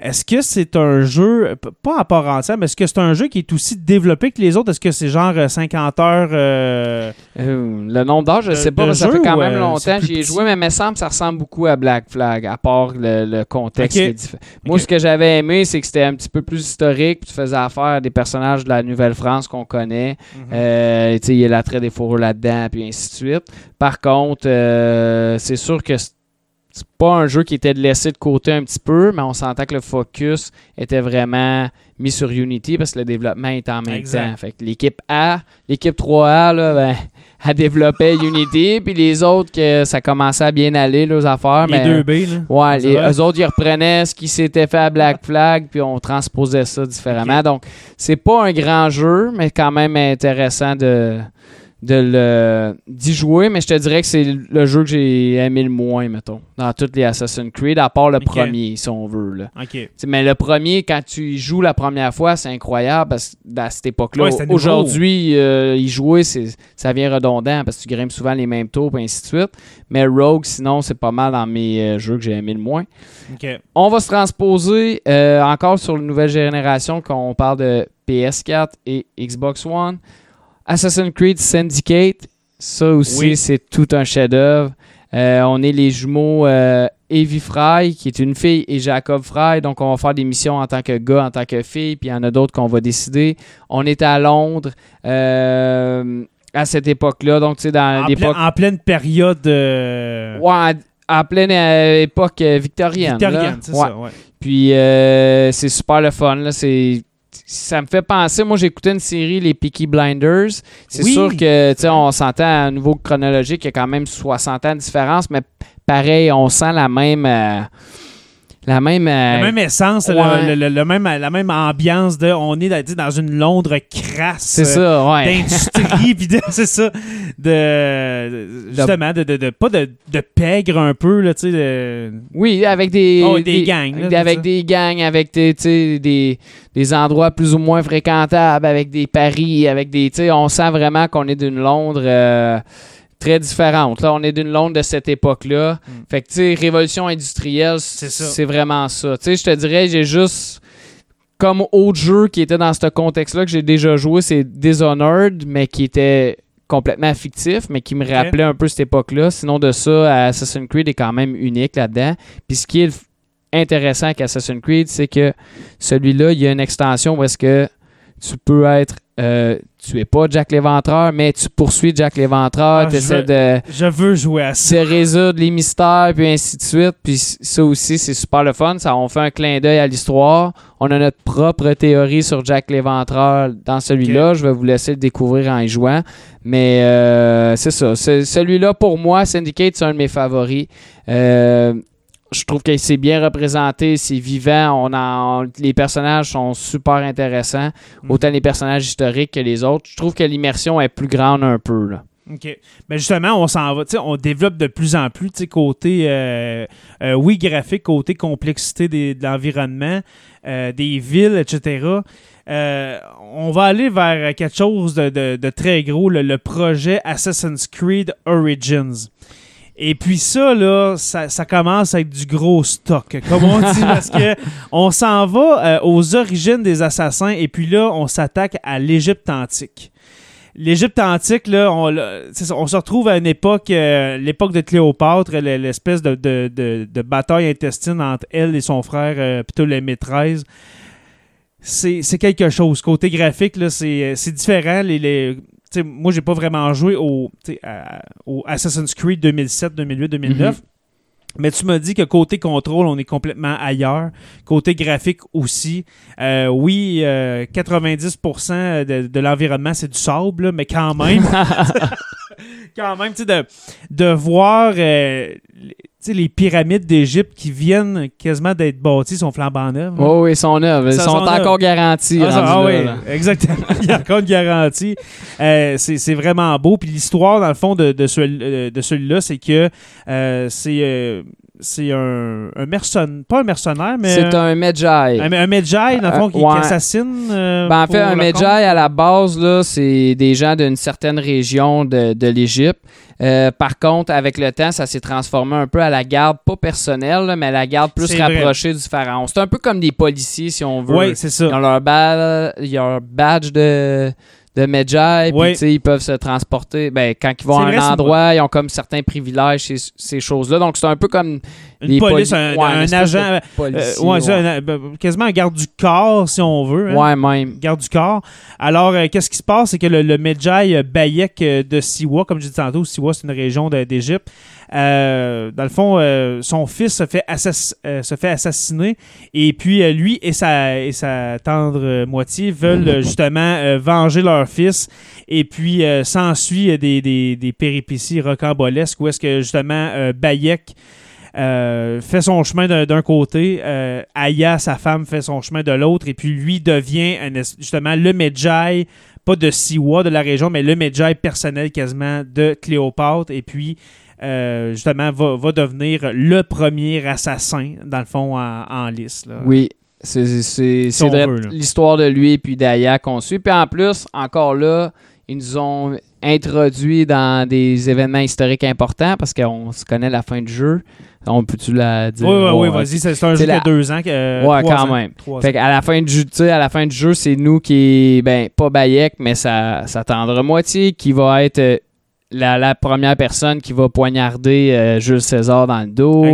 Est-ce que c'est un jeu, pas à part entière, mais est-ce que c'est un jeu qui est aussi développé que les autres? Est-ce que c'est genre euh, 50 heures? euh, Euh, le nombre d'heures, je Le- sais pas, mais ça fait quand même euh, longtemps. J'y ai joué, mais il me semble que ça ressemble beaucoup à Black Flag, à part le, le contexte. Moi, ce que j'avais aimé, c'est que c'était un petit peu plus historique. puis Tu faisais affaire à des personnages de la Nouvelle-France qu'on connaît. Euh, tu sais, il y a l'attrait des fourrures là-dedans, puis ainsi de suite. Par contre, euh, c'est sûr que c'est c'est pas un jeu qui était laissé de côté un petit peu, mais on sentait que le focus était vraiment mis sur Unity parce que le développement était en même Exact. temps. Fait que l'équipe A, l'équipe 3A, là, ben, elle développait Unity, puis les autres, que ça commençait à bien aller, leurs affaires. les mais, deux B, là. Ouais, les, eux autres, ils reprenaient ce qui s'était fait à Black Flag, puis on transposait ça différemment. Donc, c'est pas un grand jeu, mais quand même intéressant de, de le d'y jouer. Mais je te dirais que c'est le jeu que j'ai aimé le moins, mettons, dans tous les Assassin's Creed, à part le premier, si on veut. Là. Mais le premier, quand tu y joues la première fois, c'est incroyable parce que à cette époque-là, Ouais, aujourd'hui, euh, y jouer, ça vient redondant parce que tu grimpes souvent les mêmes tours et ainsi de suite. Mais Rogue, sinon, c'est pas mal dans mes euh, jeux que j'ai aimé le moins. On va se transposer euh, encore sur la nouvelle génération quand on parle de PS4 et Xbox One. Assassin's Creed Syndicate, ça aussi, Oui. c'est tout un chef-d'œuvre. Euh, on est les jumeaux euh, Evie Fry, qui est une fille, et Jacob Fry. Donc, on va faire des missions en tant que gars, en tant que fille, puis il y en a d'autres qu'on va décider. On est à Londres euh, à cette époque-là. Donc, tu sais, dans En, l'époque. en pleine période Ouais, en, en pleine époque victorienne. victorienne, c'est Ouais. ça, ouais. Puis c'est super le fun. Là. C'est, ça me fait penser, moi j'ai écouté une série, les Peaky Blinders. C'est Oui. sûr que, tu sais, on s'entend à un niveau chronologique, il y a quand même 60 ans de différence, mais pareil, on sent la même. euh, la même. euh, La même essence, le- ouais. le, le- le même, la même ambiance de on est dans une Londres crasse. c'est euh, ça, ouais. D'industrie, puis de- c'est ça. De, justement, de, de, de- pas de, de pègre un peu, là, tu sais. de- Oui, avec des, Oh, des gangs, là, avec, des gangs, avec des, tu sais, des, des endroits plus ou moins fréquentables, avec des paris, avec des. tu sais, On sent vraiment qu'on est d'une Londres euh, très différente. Là, on est d'une Londres de cette époque-là. Fait que, tu sais, révolution industrielle, C'est vraiment ça. Tu sais, je te dirais, j'ai juste. Comme autre jeu qui était dans ce contexte-là que j'ai déjà joué, c'est Dishonored, mais qui était complètement fictif, mais qui me rappelait un peu cette époque-là. Sinon, de ça, Assassin's Creed est quand même unique là-dedans. Puis ce qui est intéressant avec Assassin's Creed, c'est que celui-là, il y a une extension où est-ce que tu peux être. Euh, tu es pas Jack l'Éventreur, mais tu poursuis Jack l'Éventreur, Ah, tu essaies de Je veux jouer à ça. résoudre les mystères, puis ainsi de suite. Puis ça aussi, c'est super le fun. Ça, on fait un clin d'œil à l'histoire. On a notre propre théorie sur Jack l'Éventreur dans celui-là. Je vais vous laisser le découvrir en y jouant. Mais euh, c'est ça. Celui-là, pour moi, Syndicate, c'est un de mes favoris. Euh, je trouve que c'est bien représenté, c'est vivant. On en- les personnages sont super intéressants, Mm. autant les personnages historiques que les autres. Je trouve que l'immersion est plus grande un peu. Là. OK. Mais justement, on s'en va, on développe de plus en plus, côté, euh, euh, oui, graphique, côté complexité des- de l'environnement, euh, des villes, etc. On va aller vers quelque chose de, de- de très gros, le, le projet Assassin's Creed Origins. Et puis ça, là, ça, ça commence avec du gros stock, comme on dit, parce que on s'en va euh, aux origines des assassins, et puis là, on s'attaque à l'Égypte antique. L'Égypte antique, là, on, se retrouve à une époque, euh, l'époque de Cléopâtre, l'espèce de, de- de- de bataille intestine entre elle et son frère euh, Ptolémée XIII. C'est c'est quelque chose. Côté graphique, là, c'est c'est différent. Les, les- tu sais, moi, j'ai pas vraiment joué au, à- Assassin's Creed 2007, 2008, 2009. Mais tu m'as dit que côté contrôle, on est complètement ailleurs. Côté graphique aussi. Euh, oui, euh, 90% de, de l'environnement, c'est du sable, là, mais quand même, quand même, tu sais, de, de voir euh, les- pyramides d'Égypte qui viennent quasiment d'être bâties sont flambant neuves. Oh oui, son œuvre. Ils sont encore garantis. Ah, ça- ah oui, là. exactement. Il y a encore une garantie. Euh, c'est c'est vraiment beau. Puis l'histoire, dans le fond, de, de, celui- euh, de celui-là, c'est que euh, c'est. C'est un, un mercenaire, pas un mercenaire, mais C'est un Medjay. un, un Medjay, dans le fond, qui, assassine. euh, Ben, en fait, un compte. à la base, là, c'est des gens d'une certaine région de, de l'Égypte. Euh, par contre, avec le temps, ça s'est transformé un peu à la garde, pas personnelle, là, mais à la garde plus vrai. rapprochée du pharaon. C'est un peu comme des policiers, si on veut. Oui, c'est Ils ont ça. leur, ba- ils ont leur badge de, de Medjay, puis ils peuvent se transporter. Ben, quand ils vont à un endroit, ils ont comme certains privilèges, ces, ces choses-là. Donc, c'est un peu comme Une police, poli- un, ouais, agent. euh, policier, ouais, un- ben, quasiment un garde du corps, si on veut. hein. Ouais, même. garde du corps. Alors, euh, qu'est-ce qui se passe? C'est que le, le Medjay euh, Bayek euh, de Siwa, comme j'ai dit tantôt, Siwa, c'est une région d'Égypte. Euh, dans le fond, euh, son fils se fait, assass- euh, se fait assassiner. Et puis, lui et sa, tendre moitié veulent justement venger leur fils. Et puis, s'ensuit des, des, des péripéties rocambolesques où est-ce que justement Bayek. euh, fait son chemin d'un côté, euh, Aya, sa femme, fait son chemin de l'autre, et puis lui devient justement le Medjay, pas de Siwa de la région, mais le Medjay personnel quasiment de Cléopâtre, et puis euh, justement va, va devenir le premier assassin, dans le fond, en, en lice. là. Oui. C'est de- là. l'histoire de lui et puis d'Aya qu'on suit. Puis en plus, encore là, ils nous ont introduit dans des événements historiques importants parce qu'on se connaît la fin du jeu. On peut-tu la dire? Oui, oui, oui, vas-y, c'est un jeu la- deux ans. que, euh, Ouais, quand ans. même. Fait ans. qu'à la fin du jeu, à la fin du jeu, c'est nous qui, ben, pas Bayek, mais sa, sa tendre moitié, qui va être euh, la, la première personne qui va poignarder euh, Jules César dans le dos.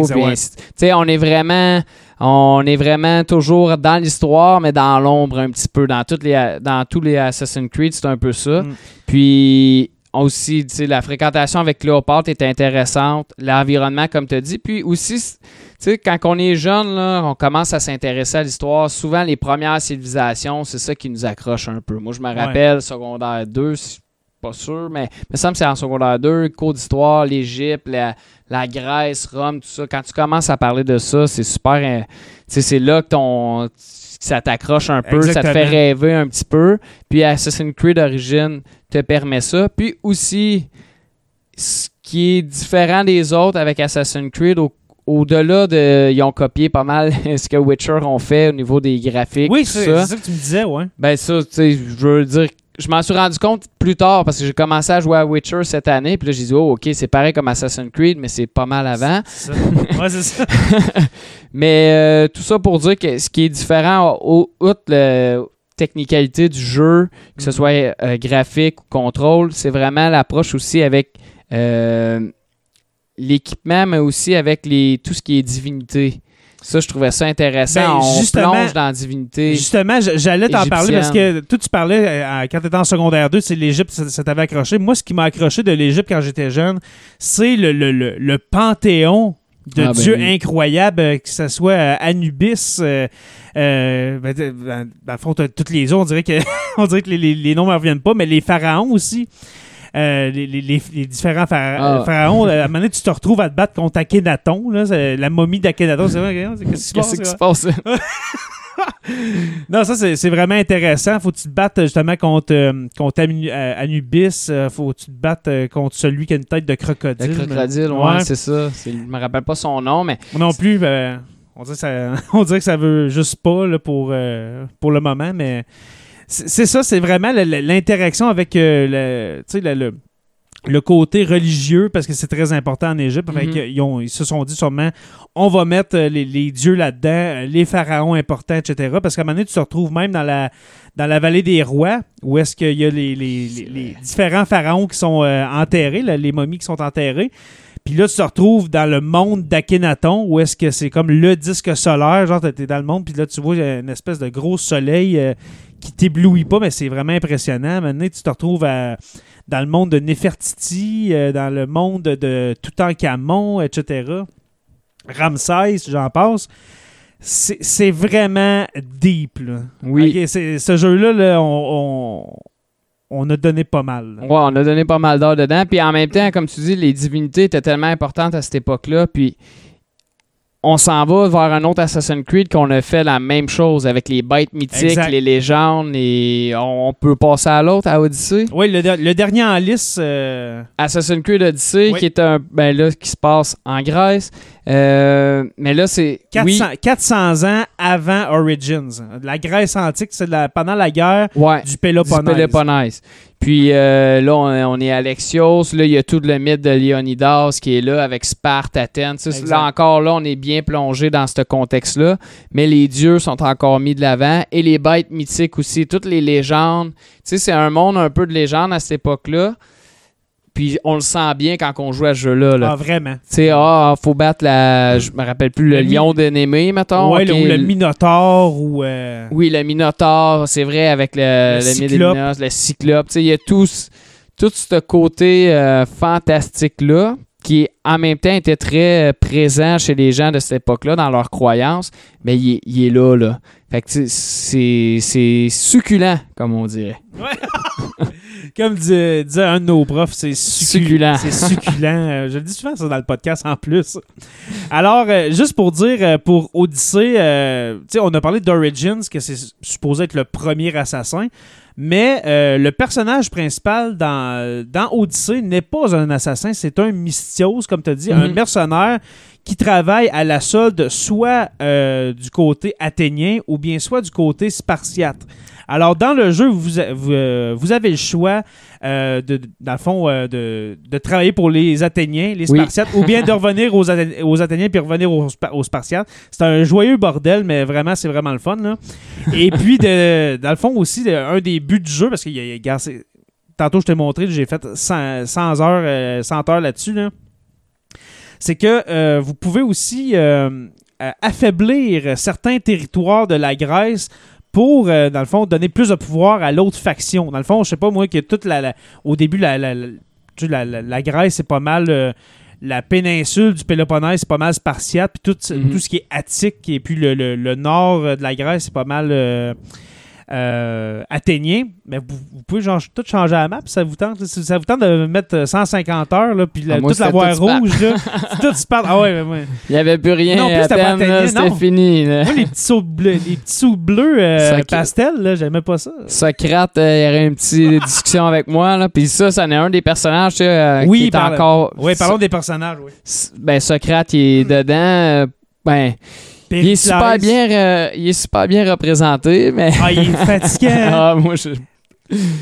On est vraiment, on est vraiment toujours dans l'histoire, mais dans l'ombre un petit peu. Dans, toutes les, dans tous les Assassin's Creed, c'est un peu ça. Mm. Puis aussi, tu sais, la fréquentation avec Cléopâtre est intéressante. L'environnement, comme tu as dit. Puis aussi, tu sais, quand on est jeune, là, on commence à s'intéresser à l'histoire. Souvent, les premières civilisations, c'est ça qui nous accroche un peu. Moi, je me rappelle, secondaire 2, c'est pas sûr, mais il me semble que c'est en secondaire 2, cours d'histoire, l'Égypte, la, la Grèce, Rome, tout ça. Quand tu commences à parler de ça, c'est super. hein, sais, c'est là que ton. Ça t'accroche un peu, ça te fait rêver un petit peu. Puis Assassin's Creed Origins te permet ça. Puis aussi, ce qui est différent des autres avec Assassin's Creed, au- au-delà de. Ils ont copié pas mal ce que Witcher ont fait au niveau des graphiques. Oui, c'est ça. c'est ça que tu me disais, ouais. Ben ça, tu sais, je veux dire, je m'en suis rendu compte plus tard parce que j'ai commencé à jouer à Witcher cette année, puis là j'ai dit oh ok c'est pareil comme Assassin's Creed, mais c'est pas mal avant. C'est ça. Ouais, c'est ça. Mais euh, tout ça pour dire que ce qui est différent, outre la technicalité du jeu, que ce Mhm. soit euh, graphique ou contrôle, c'est vraiment l'approche aussi avec euh, l'équipement, mais aussi avec les tout ce qui est divinité. Ça, je trouvais ça intéressant. Ben, On justement- plonge dans la divinité. Justement, j'allais t'en parler parce que toi, tu parlais euh, quand tu étais en secondaire 2, c'est l'Égypte, ça, ça t'avait accroché. Moi, ce qui m'a accroché de l'Égypte quand j'étais jeune, c'est le, le, le, le panthéon de Ah, ben dieux oui. incroyables, euh, que ce soit euh, Anubis, euh, euh, ben, de- ben, dans le fond, t'as toutes les autres, on dirait que, on dirait que les, les, les noms ne me reviennent pas, mais les pharaons aussi. Euh, les, les- les- les différents phara- Ah. euh, pharaons, à un moment donné, tu te retrouves à te battre contre Akhenaton, là, la momie d'Akhenaton. C'est vrai, qu'est-ce qui se passe, passe? Non, ça, c'est vraiment intéressant. Faut que tu te battes euh, justement contre, euh, contre Anu- euh, Anubis. Euh, faut que tu te battes euh, contre celui qui a une tête de crocodile. Le crocodile, ouais, Ouais. c'est ça. Je me rappelle pas son nom, mais non plus, ben, on, dirait que ça, on dirait que ça veut juste pas là, pour, euh, pour le moment, mais c'est ça, c'est vraiment l'interaction avec euh, le, le, le- le côté religieux, parce que c'est très important en Égypte. Mhm. que ils, ont- ils se sont dit sûrement, on va mettre euh, les, les dieux là-dedans, euh, les pharaons importants, etc. Parce qu'à un moment donné, tu te retrouves même dans la, dans la vallée des rois, où est-ce qu'il y a les, les- les- les différents pharaons qui sont euh, enterrés, là, les momies qui sont enterrées. Puis là, tu te retrouves dans le monde d'Akhenaton, où est-ce que c'est comme le disque solaire, genre t'es dans le monde, puis là, tu vois une espèce de gros soleil euh, qui t'éblouit pas, mais c'est vraiment impressionnant. Maintenant, tu te retrouves à- dans le monde de Nefertiti, euh, dans le monde de Toutankhamon, etc. Ramsès, j'en passe. C'est vraiment deep, là. oui. Ce jeu-là, là, on, on, on a donné pas mal. Ouais, on a donné pas mal d'heures dedans. Puis en même temps, comme tu dis, les divinités étaient tellement importantes à cette époque-là. Puis on s'en va vers un autre Assassin's Creed qu'on a fait la même chose avec les bêtes mythiques, Exact. les légendes, et on, peut passer à l'autre, à Odyssey. Oui, le, der- le dernier en liste. euh, Assassin's Creed Odyssey, Oui. qui est un. Ben là, qui se passe en Grèce. Euh, mais là, c'est. 400, Oui. 400 ans avant Origins. La Grèce antique, c'est pendant la guerre Ouais. du Péloponnèse. Du Péloponnèse. Puis euh, là, on, on est à Alexios. Là, il y a tout le mythe de Léonidas qui est là avec Sparte, Athènes. Là encore, là, on est bien plongé dans ce contexte-là. Mais les dieux sont encore mis de l'avant. Et les bêtes mythiques aussi. Toutes les légendes. Tu sais, c'est un monde un peu de légende à cette époque-là. Puis on le sent bien quand on joue à ce jeu-là. là. Ah, vraiment. Tu sais, ah, faut battre la. Je me rappelle plus, le, Le mi- lion d'Ennemé, mettons. ouais, Ok, le, ou le Minotaure ou. euh, oui, le Minotaure, c'est vrai, avec le, Le le Cyclope. Le Cyclope. Tu sais, Il y a tout, ce- tout ce côté euh, fantastique-là qui, en même temps, était très euh, présent chez les gens de cette époque-là, dans leurs croyances, mais il, est- il est là, là. Fait que c'est succulent, comme on dirait. Comme disait, disait un de nos profs, c'est Succulent. C'est succulent. Euh, Je le dis souvent ça dans le podcast en plus. Alors, euh, juste pour dire, euh, pour Odyssey, euh, tu sais, on a parlé d'Origins, que c'est supposé être le premier assassin. Mais euh, le personnage principal dans, dans Odyssey n'est pas un assassin, c'est un mystios, comme tu as dit, un Mhm. mercenaire qui travaille à la solde soit euh, du côté athénien ou bien soit du côté spartiate. Alors, dans le jeu, vous, a- vous, euh, vous avez le choix, euh, de, dans le fond, euh, de, de travailler pour les Athéniens, les Oui. Spartiates, ou bien de revenir aux, Athé- aux Athéniens puis revenir aux, Spa- aux Spartiates. C'est un joyeux bordel, mais vraiment, c'est vraiment le fun. Là. Et puis, de, dans le fond aussi, un des buts du jeu, parce que y a- y tantôt je t'ai montré, j'ai fait 100, 100 heures, 100 heures là-dessus. Là. C'est que vous pouvez aussi affaiblir certains territoires de la Grèce pour, euh, dans le fond, donner plus de pouvoir à l'autre faction. Dans le fond, je sais pas, moi, que toute la, la- au début, la, la, la- tu sais, la- la- la Grèce, c'est pas mal... euh, la péninsule du Péloponnèse, c'est pas mal spartiate, puis tout, Mhm. tout ce qui est attique, et puis le, le- le nord euh, de la Grèce, c'est pas mal euh, euh, athénien. Mais vous, vous pouvez genre, tout changer la map, ça vous tente. Ça vous tente de mettre 150 heures, là, puis la- Ah, moi, toute la voie rouge, là, tout Sparte. Ah ouais, ouais, ouais. Il n'y avait plus rien Non, plus, à c'était fini. là. Moi, les petits sauts bleus, les petits sauts bleus euh, pastel, là, j'aimais pas ça. Socrate, euh, il y aurait une petite discussion avec moi. Là. Puis ça, c'en est un des personnages euh, Oui, qui est parle- encore. Oui, parlons des personnages, oui. Ben, Socrate, il est dedans. euh, ben, il est super bien, euh, il est super bien représenté, mais. Ah, il est fatigant. Ah, moi, je.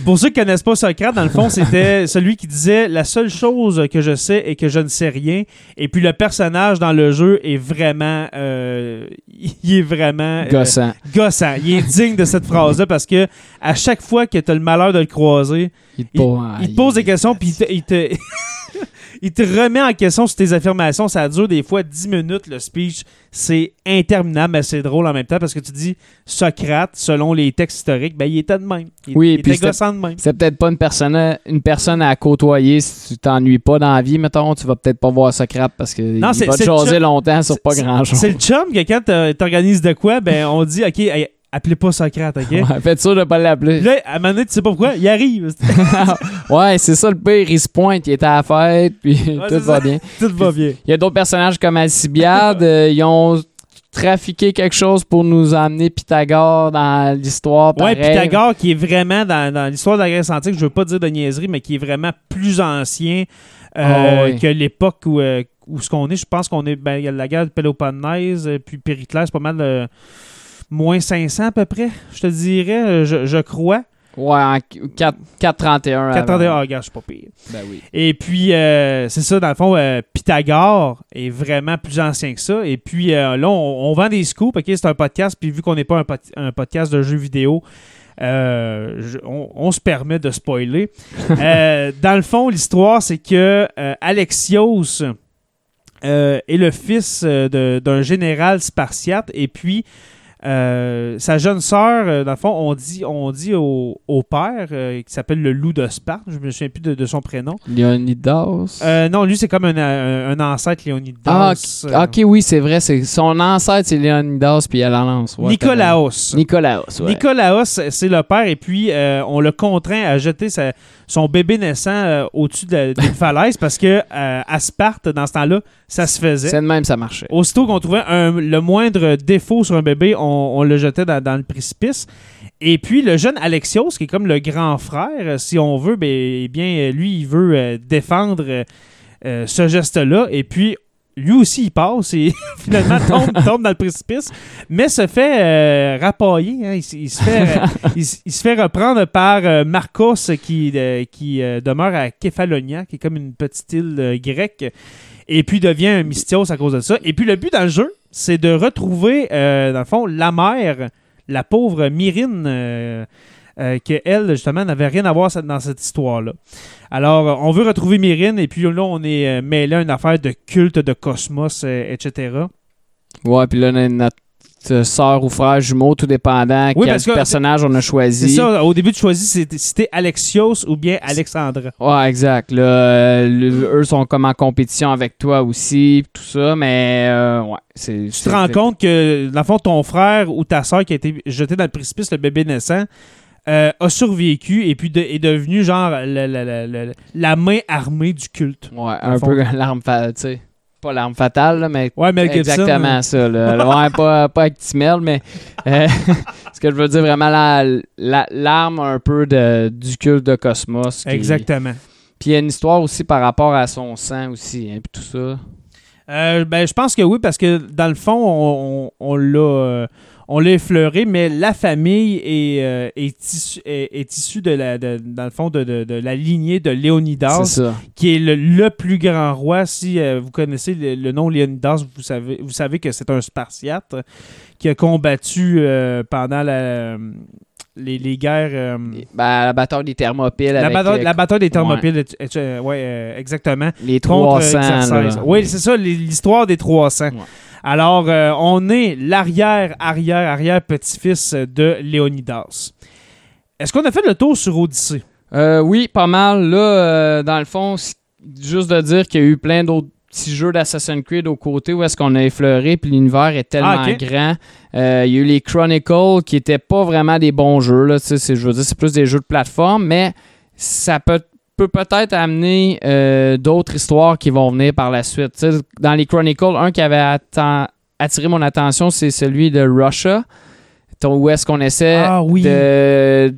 Pour ceux qui connaissent pas Socrate, dans le fond, c'était celui qui disait la seule chose que je sais est que je ne sais rien. Et puis le personnage dans le jeu est vraiment, euh, il est vraiment euh, Gossant. gossant. Il est digne de cette phrase-là parce que à chaque fois que tu as le malheur de le croiser, Il te, il- pose- il te pose des questions puis il te, il te- il te remet en question sur tes affirmations. Ça dure des fois 10 minutes le speech. C'est interminable, mais c'est drôle en même temps parce que tu dis Socrate, selon les textes historiques, ben il était de même. Il, Oui, il était gossant de même. C'est peut-être pas une personne, une personne à côtoyer si tu t'ennuies pas dans la vie, mettons. Tu vas peut-être pas voir Socrate parce que Non, il c'est- va te jaser longtemps sur pas grand-chose. C'est le chum que quand t'or- t'organises de quoi, ben on dit OK, hey, appelez pas Socrate, OK? Ouais, faites sûr de pas l'appeler. Puis là, à un moment donné, tu sais pas pourquoi, il arrive. ouais, c'est ça le pire. Il se pointe, il était à la fête, puis tout va ça. bien. Tout va bien. Il y a d'autres personnages comme Alcibiade. euh, ils ont trafiqué quelque chose pour nous amener Pythagore dans l'histoire. Ouais. Pythagore qui est vraiment dans, dans l'histoire de la Grèce antique, je veux pas dire de niaiserie, mais qui est vraiment plus ancien euh, Ah oui. que l'époque où, euh, où ce qu'on est. Je pense qu'on est. Ben, il y a la guerre de Péloponnèse, euh, puis Périclès, c'est pas mal de moins 500 à peu près, je te dirais, je, je crois. Ouais, en 4, 431. 431, avant. ah, regarde, je suis pas pire. Ben oui. Et puis, euh, c'est ça, dans le fond, euh, Pythagore est vraiment plus ancien que ça. Et puis, euh, là, on, on vend des scoops, OK? C'est un podcast, puis vu qu'on n'est pas un, pod- un podcast de jeux vidéo, je- on, on se permet de spoiler. Dans le fond, l'histoire, c'est que Alexios est le fils de- d'un général spartiate, et puis euh, sa jeune sœur, euh, dans le fond, on dit, on dit au, au père, euh, qui s'appelle le loup de Sparte, je me souviens plus de, de son prénom. Leonidas. Euh, non, lui, c'est comme un, un, un ancêtre Léonidas. Ah, ok, oui, c'est vrai. C'est son ancêtre, c'est Leonidas, puis elle en lance. ouais, Nicolaos. Nicolaos, ouais. Nicolaos, c'est le père, et puis on l'a contraint à jeter sa- son bébé naissant au-dessus de la- d'une falaise parce que à Sparte, dans ce temps-là, ça se faisait. C'est de même, ça marchait. Aussitôt qu'on trouvait un- le moindre défaut sur un bébé, on, on le jetait dans, dans le précipice. Et puis le jeune Alexios, qui est comme le grand frère, euh, si on veut, ben, eh bien, euh, lui, il veut euh, défendre euh, ce geste-là. Et puis, lui aussi, il passe et finalement tombe, tombe dans le précipice, mais se fait euh, rapailler. hein. Il, se fait, il, se fait reprendre par euh, Marcos qui, euh, qui demeure à Kefalonia, qui est comme une petite île grecque, et puis devient un mystios à cause de ça. Et puis le but dans le jeu, c'est de retrouver, euh, dans le fond, la mère, la pauvre Myrine, euh, euh, que elle, justement, n'avait rien à voir dans cette histoire-là. Alors, euh, on veut retrouver Myrine, et puis là, on est euh, mêlé à une affaire de culte de cosmos, etc. Ouais, puis là, on notre sœur ou frère jumeau, tout dépendant Oui, quel parce que- personnage on a C'est choisi. ça, au début, tu choisis c'était- c'était Alexios ou bien Alexandra. Ouais, exact. Là, euh, le- eux sont comme en compétition avec toi aussi, tout ça, mais euh, ouais, c'est. Tu te rends compte que, dans le fond, ton frère ou ta soeur qui a été jeté dans le précipice, le bébé naissant, euh, a survécu et puis de- est devenu genre la, main armée du culte. Ouais, un fond. peu l'arme tu sais. Pas l'arme fatale, là, mais Ouais, Mel Gibson. exactement hein. ça. Là. Ouais, pas, pas avec Timel, mais euh, ce que je veux dire, vraiment, la- la- l'arme un peu de, du culte de Cosmos. qui- Exactement. Puis il y a une histoire aussi par rapport à son sang aussi, hein, puis tout ça. Euh, ben, je pense que oui, parce que dans le fond, on, on- on l'a euh, on l'a effleuré, mais la famille est, euh, est, issue, est, est issue de la, de- dans le fond de, de- de la lignée de Léonidas, qui est le, le plus grand roi. Si euh, vous connaissez le, le nom Léonidas, vous savez, vous savez que c'est un Spartiate qui a combattu euh, pendant la, les, les guerres. euh, Ben, la bataille des Thermopyles la, avec bataille, la bataille des Thermopyles, et- et- ouais, euh, exactement. les contre 300. Xerxès. là. Oui, c'est ça, l'histoire des 300. Ouais. Alors, euh, on est l'arrière, arrière, arrière petit-fils de Léonidas. Est-ce qu'on a fait le tour sur Odyssée? Euh, oui, pas mal. Là, euh, dans le fond, c'est juste de dire qu'il y a eu plein d'autres petits jeux d'Assassin's Creed aux côtés où est-ce qu'on a effleuré, puis l'univers est tellement Ah, grand. Euh, il y a eu les Chronicles qui étaient pas vraiment des bons jeux. Là, c'est- je veux dire, c'est plus des jeux de plateforme, mais ça peut peut peut-être amener euh, d'autres histoires qui vont venir par la suite. Dans les Chronicles, un qui avait attiré mon attention, c'est celui de Russia, où est-ce qu'on essaie Ah oui. de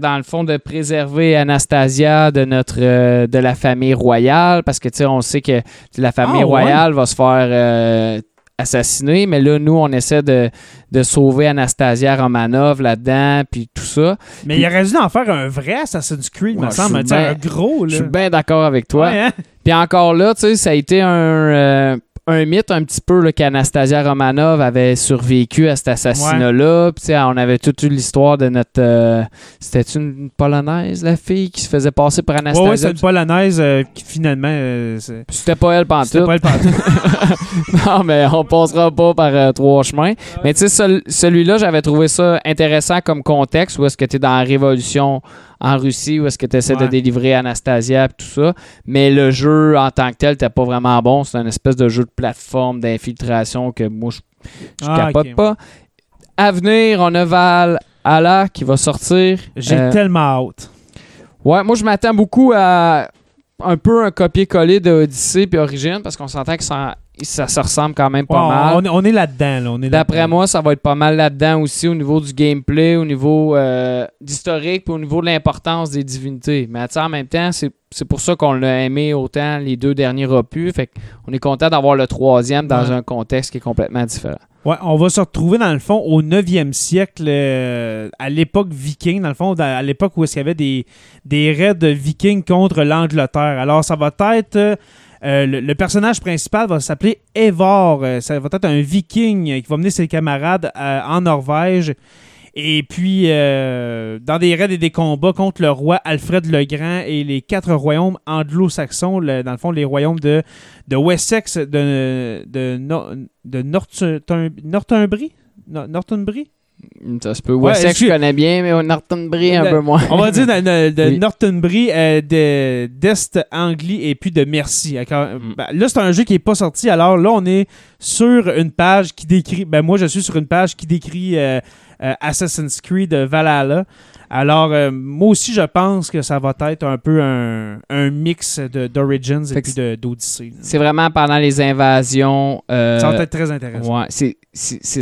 dans le fond de préserver Anastasia de notre euh, de la famille royale parce que tu sais on sait que la famille Ah, ouais? royale va se faire euh, assassiner mais là nous on essaie de, de sauver Anastasia Romanov là-dedans puis tout ça Mais il aurait dû en faire un vrai Assassin's Creed, me Ouais, semble. je suis Tu sais, bien- un gros, là. je suis bien d'accord avec toi Ouais, hein? puis encore là tu sais ça a été un euh, un mythe un petit peu qu'Anastasia Romanov avait survécu à cet assassinat-là. On avait toute l'histoire de notre. euh, C'était une polonaise, la fille, qui se faisait passer pour Anastasia. ouais, c'est une polonaise euh, qui finalement. euh, C'était pas elle C'était pantoute. pas le pantoute. non, mais on passera pas par euh, trois chemins. Mais tu sais, cel- celui-là, j'avais trouvé ça intéressant comme contexte où est-ce que tu es dans la révolution en Russie, où est-ce que tu essaies de Ouais. délivrer Anastasia et tout ça. Mais le jeu en tant que tel, t'es pas vraiment bon. C'est une espèce de jeu de plateforme, d'infiltration que moi, je, je Ah, capote pas. À venir, on a Val Allah qui va sortir. J'ai Euh, tellement hâte. Ouais, moi je m'attends beaucoup à un peu un copier-coller de Odyssey puis Origin parce qu'on s'entend que ça, ça se ressemble quand même pas Ouais, mal. on, est- on est là-dedans. Là, on D'après moi, ça va être pas mal là-dedans aussi au niveau du gameplay, au niveau euh, d'historique, puis au niveau de l'importance des divinités. Mais en même temps, c'est pour ça qu'on l'a aimé autant les deux derniers opus. Fait qu'on est content d'avoir le troisième dans Ouais. un contexte qui est complètement différent. Ouais, on va se retrouver dans le fond au 9e siècle, euh, à l'époque viking, dans le fond, à l'époque où il y avait des, des raids vikings contre l'Angleterre. Alors, ça va être. euh, euh, le, personnage principal va s'appeler Eivor. Euh, Ça va être un viking qui va mener ses camarades euh, en Norvège. Et puis, dans des raids et des combats contre le roi Alfred le Grand et les quatre royaumes anglo-saxons, dans le fond, les royaumes de, de Wessex, de, de, Nor- de Northum- Northumbrie, No- Northumbrie? Ça se peut. Ouais, Wessex, je connais bien, mais Northumbrie, un De- peu moins. On va dire de, de- de Oui. Euh, de- d'Est Anglie et puis de Merci. Mm. Ben, là, c'est un jeu qui n'est pas sorti. Alors là, on est sur une page qui décrit. Ben, moi, je suis sur une page qui décrit euh, euh, Assassin's Creed Valhalla. Alors, euh, moi aussi, je pense que ça va être un peu un, un mix d'Origins et puis d'Odyssey. C'est vraiment pendant les invasions. euh, Ça va être très intéressant. ouais, c'est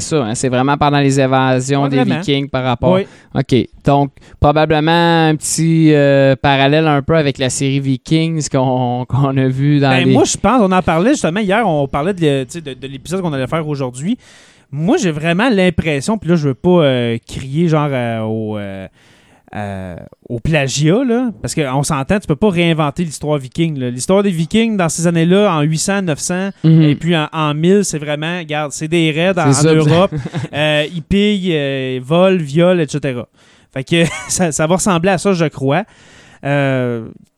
ça. hein, c'est vraiment pendant les invasions des. Vikings par rapport. Oui. OK. Donc, probablement un petit euh, parallèle un peu avec la série Vikings qu'on a vu dans Ben, les... Moi, je pense, on en parlait justement hier, on parlait de, de, de l'épisode qu'on allait faire aujourd'hui. Moi, j'ai vraiment l'impression, puis là, je veux pas crier genre au, euh, au plagiat, là, parce qu'on s'entend, tu peux pas réinventer l'histoire viking. L'histoire des vikings dans ces années-là, en 800, 900, Mhm. et puis en, en 1000, c'est vraiment, regarde, c'est des raids en, Europe, euh, ils pillent, euh, volent, violent, etc. Fait que ça, ça va ressembler à ça, je crois.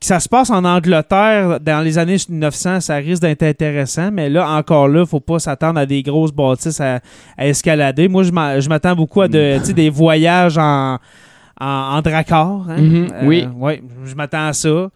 Ça se passe en Angleterre dans les années 900, ça risque d'être intéressant, mais là, encore là, faut pas s'attendre à des grosses bâtisses à, à escalader. Moi, je m'a- je m'attends beaucoup à de, sais, des voyages en, en, en dracard. hein? Mhm, oui. ouais, je m'attends à ça.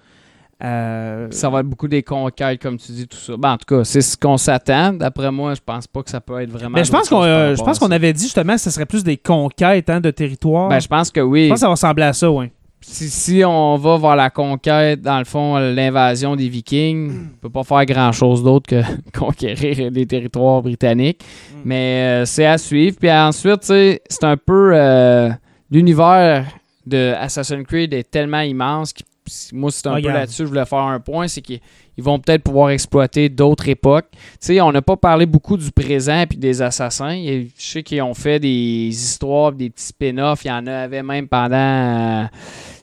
Euh, Ça va être beaucoup des conquêtes, comme tu dis, tout ça. Ben, en tout cas, c'est ce qu'on s'attend. D'après moi, je pense pas que ça peut être vraiment. mais je pense qu'on euh, je pense qu'on avait dit justement que ce serait plus des conquêtes hein, de territoire. Ben, je pense que oui. je pense que ça va ressembler à ça, oui. Si, si on va vers la conquête, dans le fond, l'invasion des Vikings, on peut pas faire grand-chose d'autre que conquérir les territoires britanniques. Mm. Mais euh, c'est à suivre. Puis ensuite, c'est un peu... euh, L'univers de Assassin's Creed est tellement immense que moi, c'est un Regarde. peu là-dessus que je voulais faire un point, c'est qu'ils ils vont peut-être pouvoir exploiter d'autres époques. Tu sais, on n'a pas parlé beaucoup du présent puis des assassins. Je sais qu'ils ont fait des histoires, des petits spin-offs. Il y en avait même pendant...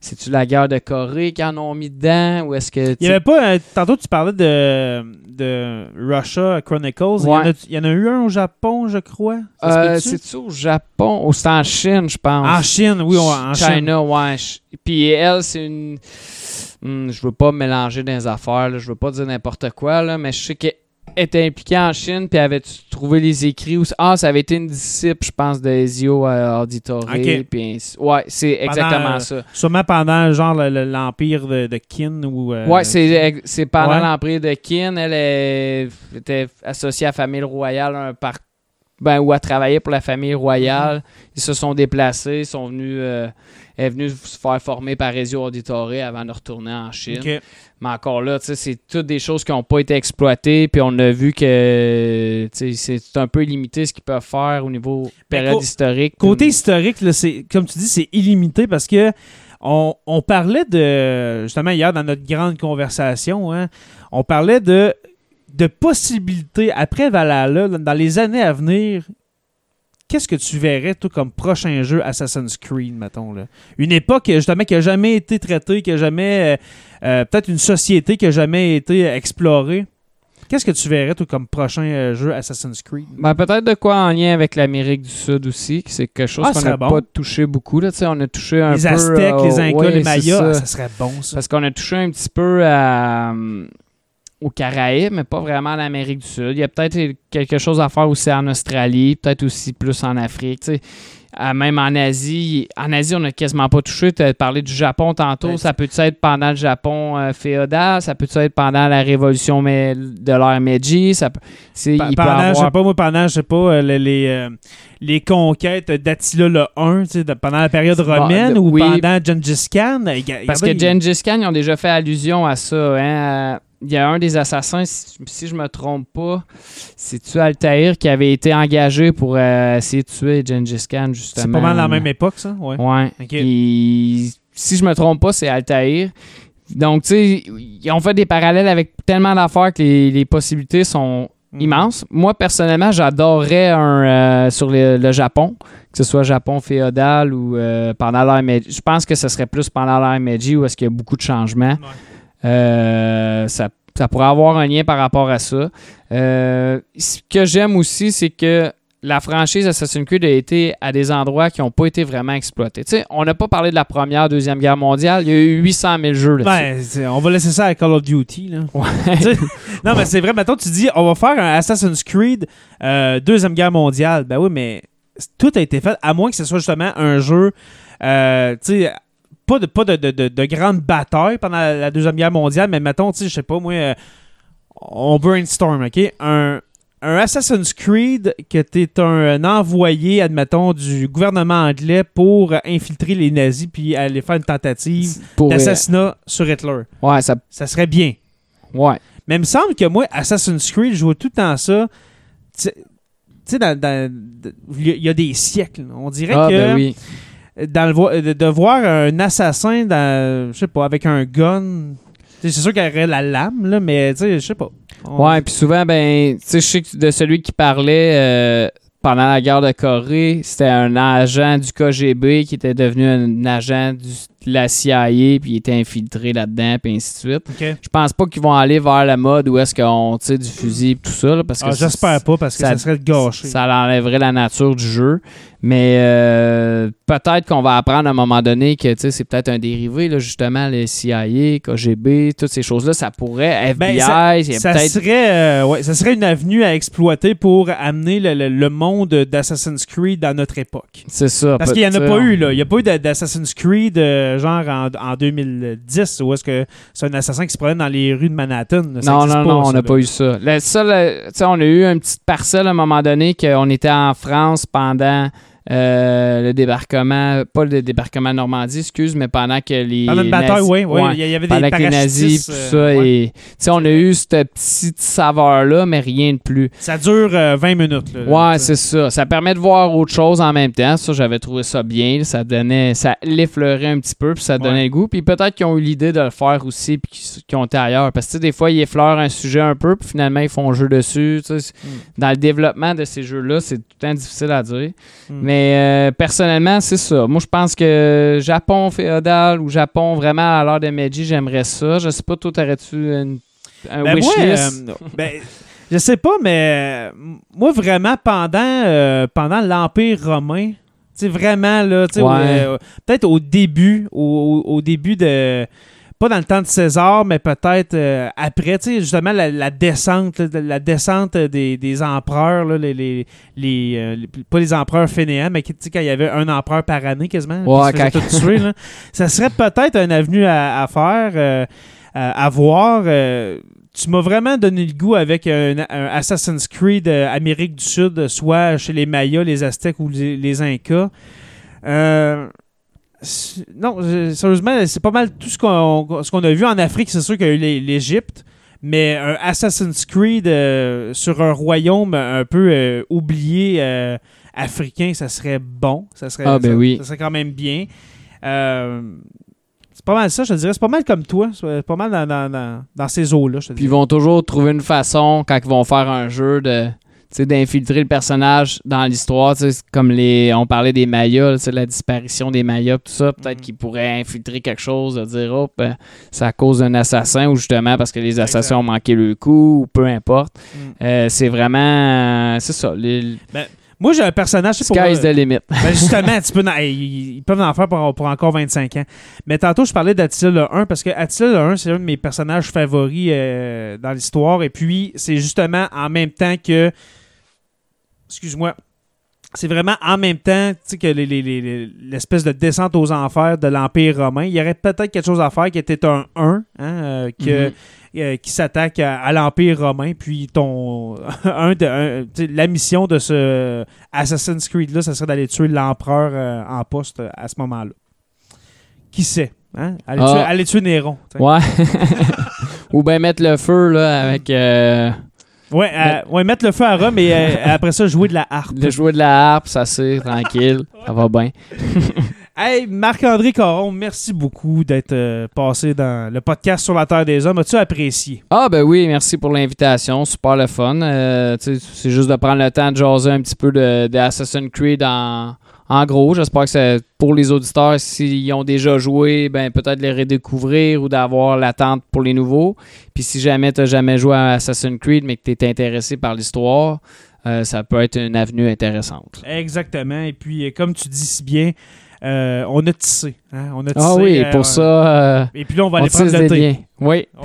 c'est-tu la guerre de Corée qu'ils en ont mis dedans? Ou est-ce que... Il y avait pas. euh, tantôt, tu parlais de, de Russia Chronicles. Il, y en a, Ouais. il y en a eu un au Japon, je crois? Euh? C'est-tu au Japon? Ou c'est en Chine, je pense. en Chine, oui, en Chine. China, ouais. Ch- Puis elle, c'est une. Hmm, je veux pas mélanger les affaires, là. je veux pas dire n'importe quoi, là, mais je sais qu'elle était impliquée en Chine, puis avais-tu trouvé les écrits où... Ah, ça avait été une disciple, je pense, de Ezio euh, Auditore. Puis Ouais, c'est exactement euh, ça. Sûrement pendant genre le- le- l'empire de, de Qin ou. euh, Ouais, c'est pendant Ouais. l'empire de Qin. Elle est- était associée à la famille royale un par... ben, ou à travailler pour la famille royale. Mm-hmm. Ils se sont déplacés, ils sont venus, euh, elle est venue se faire former par Ezio Auditore avant de retourner en Chine. Mais encore là, c'est toutes des choses qui n'ont pas été exploitées. Puis on a vu que c'est un peu limité ce qu'ils peuvent faire au niveau période historique. Côté Puis- historique, là, comme tu dis, c'est illimité parce que on, on parlait de. Justement, hier, dans notre grande conversation, hein, on parlait de, de possibilités après Valhalla, dans les années à venir. Qu'est-ce que tu verrais, toi, comme prochain jeu Assassin's Creed, mettons? Là? Une époque, justement, qui n'a jamais été traitée, qui n'a jamais. euh, euh, peut-être une société qui n'a jamais été explorée. Qu'est-ce que tu verrais, toi, comme prochain euh, jeu Assassin's Creed? Ben, peut-être de quoi en lien avec l'Amérique du Sud aussi, que c'est quelque chose Ah, qu'on n'a bon. pas touché beaucoup. Là, tu sais, on a touché un les peu... Aztèques, euh, les Incas, ouais, les Mayas, ça. ah, ça serait bon, ça. Parce qu'on a touché un petit peu à, euh, aux Caraïbes, mais pas vraiment en Amérique du Sud. Il y a peut-être quelque chose à faire aussi en Australie, peut-être aussi plus en Afrique. Euh, même en Asie, en Asie, on n'a quasiment pas touché. Tu as parlé du Japon tantôt. Ça peut être pendant le Japon euh, féodal, ça peut être pendant la révolution de l'ère Meiji. Ça peut, il pendant, je sais pas, moi, pendant, je sais pas, euh, les, les, euh, les conquêtes d'Attila le 1, tu sais, de- pendant la période Bon, romaine de- ou oui. pendant Gengis Khan? euh, Parce que Gengis Khan, ils ont déjà fait allusion à ça. hein. Euh, Il y a un des assassins, si, je me trompe pas, c'est-tu Altaïr qui avait été engagé pour euh, essayer de tuer Gengis Khan, justement? C'est pas mal la même époque, ça? Ouais. Ouais. Si je me trompe pas, c'est Altaïr. Donc, tu sais, ils ont fait des parallèles avec tellement d'affaires que les, les possibilités sont Mm. immenses. Moi, personnellement, j'adorerais un euh, sur le, le Japon, que ce soit Japon féodal ou euh, pendant l'ère Meiji. Je pense que ce serait plus pendant l'ère Meiji où est-ce qu'il y a beaucoup de changements. Ouais. Euh, ça, ça pourrait avoir un lien par rapport à ça. Euh, ce que j'aime aussi, c'est que la franchise Assassin's Creed a été à des endroits qui n'ont pas été vraiment exploités. On n'a pas parlé de la première, deuxième guerre mondiale. Il y a eu 800 000 jeux là-dessus. Ben, on va laisser ça à Call of Duty. Là. Ouais. Non, mais c'est vrai. Maintenant, tu dis, on va faire un Assassin's Creed euh, Deuxième Guerre mondiale. Ben oui, mais tout a été fait, à moins que ce soit justement un jeu, euh, pas de, pas de, de, de, de grande bataille pendant la, la Deuxième Guerre mondiale, mais mettons, tu sais, je sais pas, moi, euh, on brainstorm, OK? Un, un Assassin's Creed que tu es un, envoyé, admettons, du gouvernement anglais pour infiltrer les nazis puis aller faire une tentative euh, d'assassinat sur Hitler. ouais, ça, Ça serait bien. ouais. Mais il me semble que moi, Assassin's Creed, je vois tout le temps ça. Tu sais- il y a des siècles. On dirait Ah, que ben oui. Dans le de, de voir un assassin, dans, je sais pas, avec un gun. C'est sûr qu'il y aurait la lame, là, mais je sais pas. On- Ouais, puis souvent, ben, tu sais, je sais que de celui qui parlait euh, pendant la guerre de Corée, c'était un agent du KGB qui était devenu un agent du- de la CIA, puis il était infiltré là-dedans, puis ainsi de suite. Ok. Je pense pas qu'ils vont aller vers la mode où est-ce qu'on tire du fusil et tout ça, là, parce que Ah, ça- J'espère pas parce que ça, ça- serait gâché. ça enlèverait la nature du jeu. Mais euh, peut-être qu'on va apprendre à un moment donné que c'est peut-être un dérivé, là, justement, les CIA, KGB, toutes ces choses-là, ça pourrait, FBI, Ben, ça, il y a ça peut-être... serait, euh, ouais, ça serait une avenue à exploiter pour amener le, le- le monde d'Assassin's Creed dans notre époque. C'est ça. Parce qu'il n'y en a pas eu, là. Il n'y a pas eu d'a- d'Assassin's Creed euh, genre en, en 2010 où est-ce que c'est un assassin qui se promène dans les rues de Manhattan. Ça Non, non, pas, non, on n'a pas eu ça. Le seul, euh, on a eu une petite parcelle à un moment donné qu'on était en France pendant euh, le débarquement, pas le débarquement Normandie, excuse, mais pendant que les. Pendant une bataille, nazis- oui. Oui, ouais, il y avait des pendant que les nazis, tout ça. euh, ouais. et, tu sais, on a eu cette petite saveur-là, mais rien de plus. Ça dure euh, 20 minutes. là, Ouais, c'est ça. Ça permet de voir autre chose en même temps. Ça, j'avais trouvé ça bien. Ça donnait, ça l'effleurait un petit peu, puis ça donnait Ouais. le goût. Puis peut-être qu'ils ont eu l'idée de le faire aussi, puis qu'ils- ont été ailleurs. Parce que des fois, ils effleurent un sujet un peu, puis finalement, ils font un jeu dessus. Tu sais, Mm. Dans le développement de ces jeux-là, c'est tout le temps difficile à dire. Mm. Mais euh, personnellement, c'est ça. Moi, je pense que Japon féodal ou Japon vraiment à l'heure de Meiji, j'aimerais ça. Je sais pas, toi, t'aurais-tu une- un Ben, moi, wishlist? euh, ben, je sais pas, mais euh, moi, vraiment, pendant, euh, pendant l'Empire romain, tu sais, vraiment, là, tu sais, Ouais. peut-être au début, au, au- au début de. Pas dans le temps de César, mais peut-être euh, après, tu sais, justement, la, la descente, la descente des, des empereurs, là, les, les, les, euh, les- pas les empereurs fainéants, mais qui- tu sais, quand il y avait un empereur par année quasiment, Ouais, quand- tuer, là. ça serait peut-être un avenue à, à faire, euh, à, à voir. tu m'as vraiment donné le goût avec un, un Assassin's Creed Amérique du Sud, soit chez les Mayas, les Aztèques ou les, Incas. Euh, non, je- sérieusement, c'est pas mal tout ce qu'on ce qu'on a vu en Afrique. C'est sûr qu'il y a eu l'Égypte, mais un Assassin's Creed euh, sur un royaume un peu euh, oublié euh, africain, ça serait bon. Ça serait, Ah, ben ça- oui. ça serait quand même bien. C'est pas mal ça, je te dirais. C'est pas mal comme toi. C'est pas mal dans, dans, dans, dans ces eaux-là, Puis ils vont toujours trouver une façon, quand ils vont faire un jeu, de d'infiltrer le personnage dans l'histoire. Comme les, on parlait des Mayas, la disparition des Mayas, tout ça. Peut-être Mhm. qu'ils pourraient infiltrer quelque chose, de dire, oh, ben, c'est à cause d'un assassin ou justement parce que les assassins ont manqué le coup ou peu importe. Mm. Euh, c'est vraiment. C'est ça. Les, Moi, j'ai un personnage. c'est pour- sky's the limit. Ben justement, tu peux ils peuvent en faire pour, pour encore 25 ans. Mais tantôt, je parlais d'Attila le 1 parce que Attila le 1, c'est un de mes personnages favoris euh, dans l'histoire. Et puis, c'est justement en même temps que. Excuse-moi. C'est vraiment en même temps que les- les- les- les- l'espèce de descente aux enfers de l'Empire romain. Il y aurait peut-être quelque chose à faire qui était un 1, hein, euh, que, Mhm. euh, qui s'attaque à, à l'Empire romain. Puis ton un de, un- la mission de ce Assassin's Creed-là, ça serait d'aller tuer l'empereur euh, en poste à ce moment-là. Qui sait? Hein? Aller, Ah. tuer, aller tuer Néron. Ouais. ou bien mettre le feu là, avec Ouais, euh, ouais, mettre le feu à Rome et euh, après ça, jouer de la harpe. le jouer de la harpe, ça c'est tranquille. Ça va bien. Hey, Marc-André Caron, merci beaucoup d'être euh, passé dans le podcast sur la Terre des Hommes. As-tu apprécié? Ah ben oui, merci pour l'invitation, super le fun. Euh, c'est juste de prendre le temps de jaser un petit peu de, de Assassin's Creed en, en gros. J'espère que c'est pour les auditeurs, s'ils ont déjà joué, ben peut-être les redécouvrir ou d'avoir l'attente pour les nouveaux. Puis si jamais tu n'as jamais joué à Assassin's Creed mais que tu es intéressé par l'histoire, euh, ça peut être une avenue intéressante. Exactement. Et puis, euh, comme tu dis si bien, euh, on a tissé. hein, On a tissé Ah oui, euh, pour ça, Et puis là, on va on aller prendre le thé. Oui.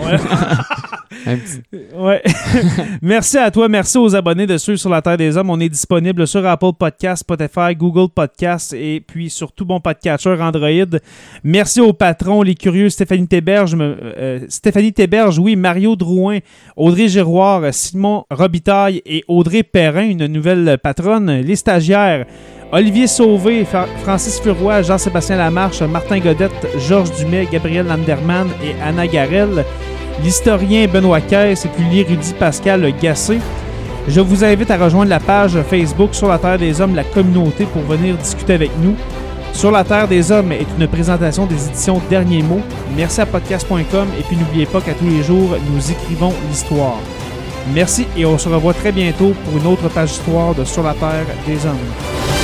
Ouais. Merci à toi, merci aux abonnés de Suivre sur la Terre des Hommes. On est disponible sur Apple Podcasts, Spotify, Google Podcasts et puis sur tout bon podcatcher Android. Merci aux patrons, les curieux Stéphanie Théberge, me- euh, Stéphanie Théberge, oui, Mario Drouin, Audrey Giroir, Simon Robitaille et Audrey Perrin, une nouvelle patronne, les stagiaires. Olivier Sauvé, Fra- Francis Furoy, Jean-Sébastien Lamarche, Martin Godette, Georges Dumais, Gabriel Landerman et Anna Garel l'historien Benoît Caisse et puis l'érudit Pascal Gassé. Je vous invite à rejoindre la page Facebook Sur la Terre des Hommes, la communauté, pour venir discuter avec nous. Sur la Terre des Hommes est une présentation des éditions Derniers Mots. Merci à podcast.com et puis n'oubliez pas qu'à tous les jours, nous écrivons l'histoire. Merci et on se revoit très bientôt pour une autre page histoire de Sur la Terre des Hommes.